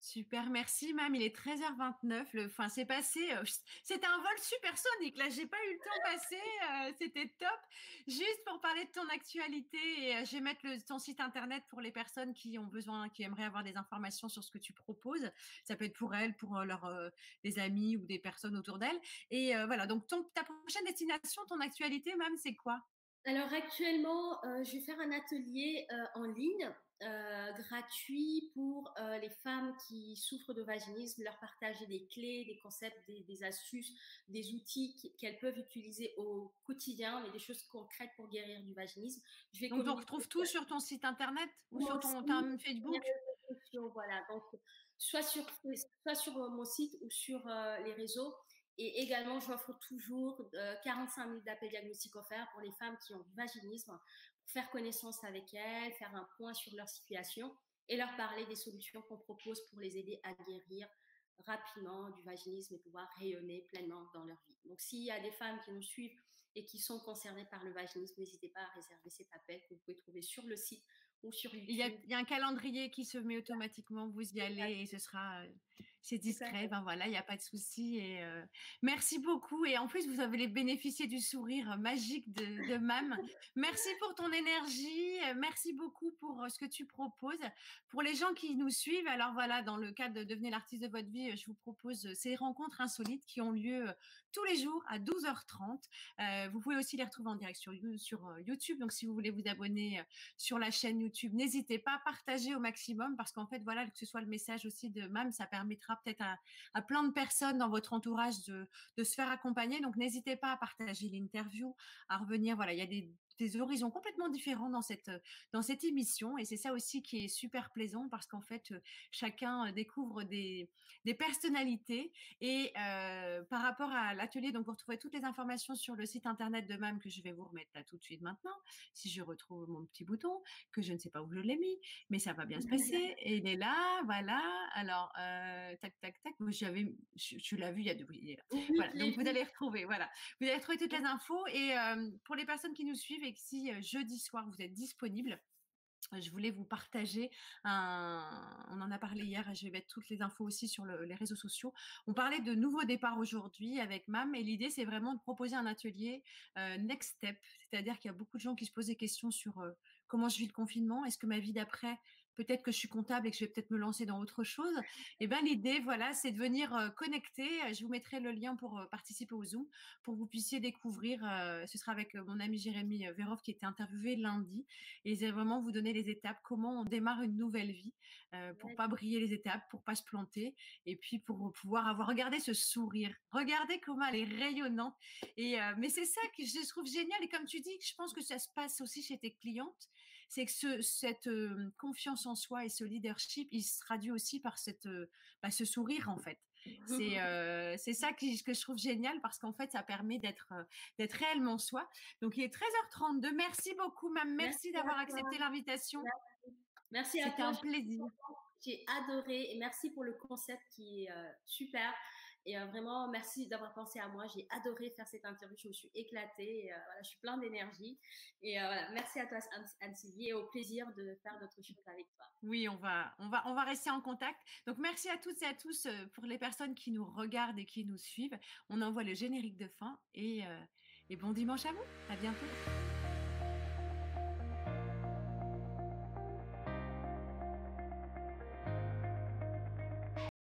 Super, merci, Mam. Il est 13h29. Le, enfin, c'est passé. Euh, c'était un vol supersonique. Là, j'ai pas eu le temps de passer. Euh, c'était top. Juste pour parler de ton actualité, et, euh, je vais mettre ton site internet pour les personnes qui ont besoin, qui aimeraient avoir des informations sur ce que tu proposes. Ça peut être pour elles, pour leurs des amis ou des personnes autour d'elles. Et voilà. Donc, ta prochaine destination, ton actualité, Mam, c'est quoi? Alors, actuellement, je vais faire un atelier en ligne euh, gratuit pour euh, les femmes qui souffrent de vaginisme, leur partager des clés, des concepts, des, astuces, des outils qu'elles peuvent utiliser au quotidien, mais des choses concrètes pour guérir du vaginisme. Je vais donc, on retrouve tout sur ton site internet ou sur ton, Facebook? Voilà, donc soit sur, soit sur mon site ou sur euh, les réseaux. Et également, j'offre toujours 45 minutes d'appel diagnostic offert pour les femmes qui ont du vaginisme faire connaissance avec elles, faire un point sur leur situation et leur parler des solutions qu'on propose pour les aider à guérir rapidement du vaginisme et pouvoir rayonner pleinement dans leur vie. Donc, s'il y a des femmes qui nous suivent et qui sont concernées par le vaginisme, n'hésitez pas à réserver cet appel que vous pouvez trouver sur le site ou sur YouTube. Il y a, il y a un calendrier qui se met automatiquement, vous y allez et ce sera euh, c'est discret, ben voilà, il n'y a pas de souci. Et merci beaucoup. Et en plus, vous avez bénéficié du sourire magique de, de Mam. merci pour ton énergie. Merci beaucoup pour ce que tu proposes. Pour les gens qui nous suivent, alors voilà, dans le cadre de devenir l'artiste de votre vie, je vous propose ces rencontres insolites qui ont lieu tous les jours à 12h30. vous pouvez aussi les retrouver en direct sur, sur YouTube. Donc, si vous voulez vous abonner sur la chaîne YouTube, n'hésitez pas à partager au maximum parce qu'en fait, voilà, que ce soit le message aussi de Mam, ça permettra peut-être à, plein de personnes dans votre entourage de, de se faire accompagner. Donc, n'hésitez pas à partager l'interview, à revenir. Voilà, il y a des des horizons complètement différents dans cette dans cette émission et c'est ça aussi qui est super plaisant parce qu'en fait chacun découvre des des personnalités et euh, par rapport à l'atelier donc vous retrouvez toutes les informations sur le site internet de MAM que je vais vous remettre là tout de suite maintenant si je retrouve mon petit bouton que je ne sais pas où je l'ai mis mais ça va bien se passer et il est là voilà alors euh, tac tac tac j'avais tu l'as vu il y a deux voilà donc vous allez retrouver voilà vous allez retrouver toutes les infos et euh, pour les personnes qui nous suivent et que si jeudi soir vous êtes disponible, je voulais vous partager on en a parlé hier je vais mettre toutes les infos aussi sur les réseaux sociaux. On parlait de nouveau départ aujourd'hui avec MAM et l'idée c'est vraiment de proposer un atelier next step, c'est-à-dire qu'il y a beaucoup de gens qui se posent des questions sur comment je vis le confinement, est-ce que ma vie d'après peut-être que je suis comptable et que je vais peut-être me lancer dans autre chose. Et eh ben l'idée, voilà, c'est de venir connecter. Je vous mettrai le lien pour participer au Zoom, pour que vous puissiez découvrir. ce sera avec mon ami Jérémy Vérov qui était interviewé lundi. Et c'est vraiment vous donner les étapes, comment on démarre une nouvelle vie, pour pas briller les étapes, pour pas se planter, et puis pour pouvoir avoir regardé ce sourire. Regardez comment elle est rayonnante. Et mais c'est ça que je trouve génial. Et comme tu dis, je pense que ça se passe aussi chez tes clientes c'est que ce, cette confiance en soi et ce leadership, il se traduit aussi par cette, bah, ce sourire en fait. C'est c'est ça que, que, je trouve génial parce qu'en fait, ça permet d'être d'être réellement soi. Donc, il est 13h32. Merci beaucoup, Mam. Merci, d'avoir accepté l'invitation. Merci à toi. C'était un plaisir. J'ai adoré et merci pour le concept qui est super. Et euh, vraiment, merci d'avoir pensé à moi. J'ai adoré faire cette interview. Je me suis éclatée. Euh, je suis plein d'énergie. Et euh, voilà, merci à toi, Anne-Sylvie, et au plaisir de faire d'autres choses avec toi. Oui, on va, on, va, on va rester en contact. Donc, merci à toutes et à tous pour les personnes qui nous regardent et qui nous suivent. On envoie le générique de fin et, et bon dimanche à vous. À bientôt.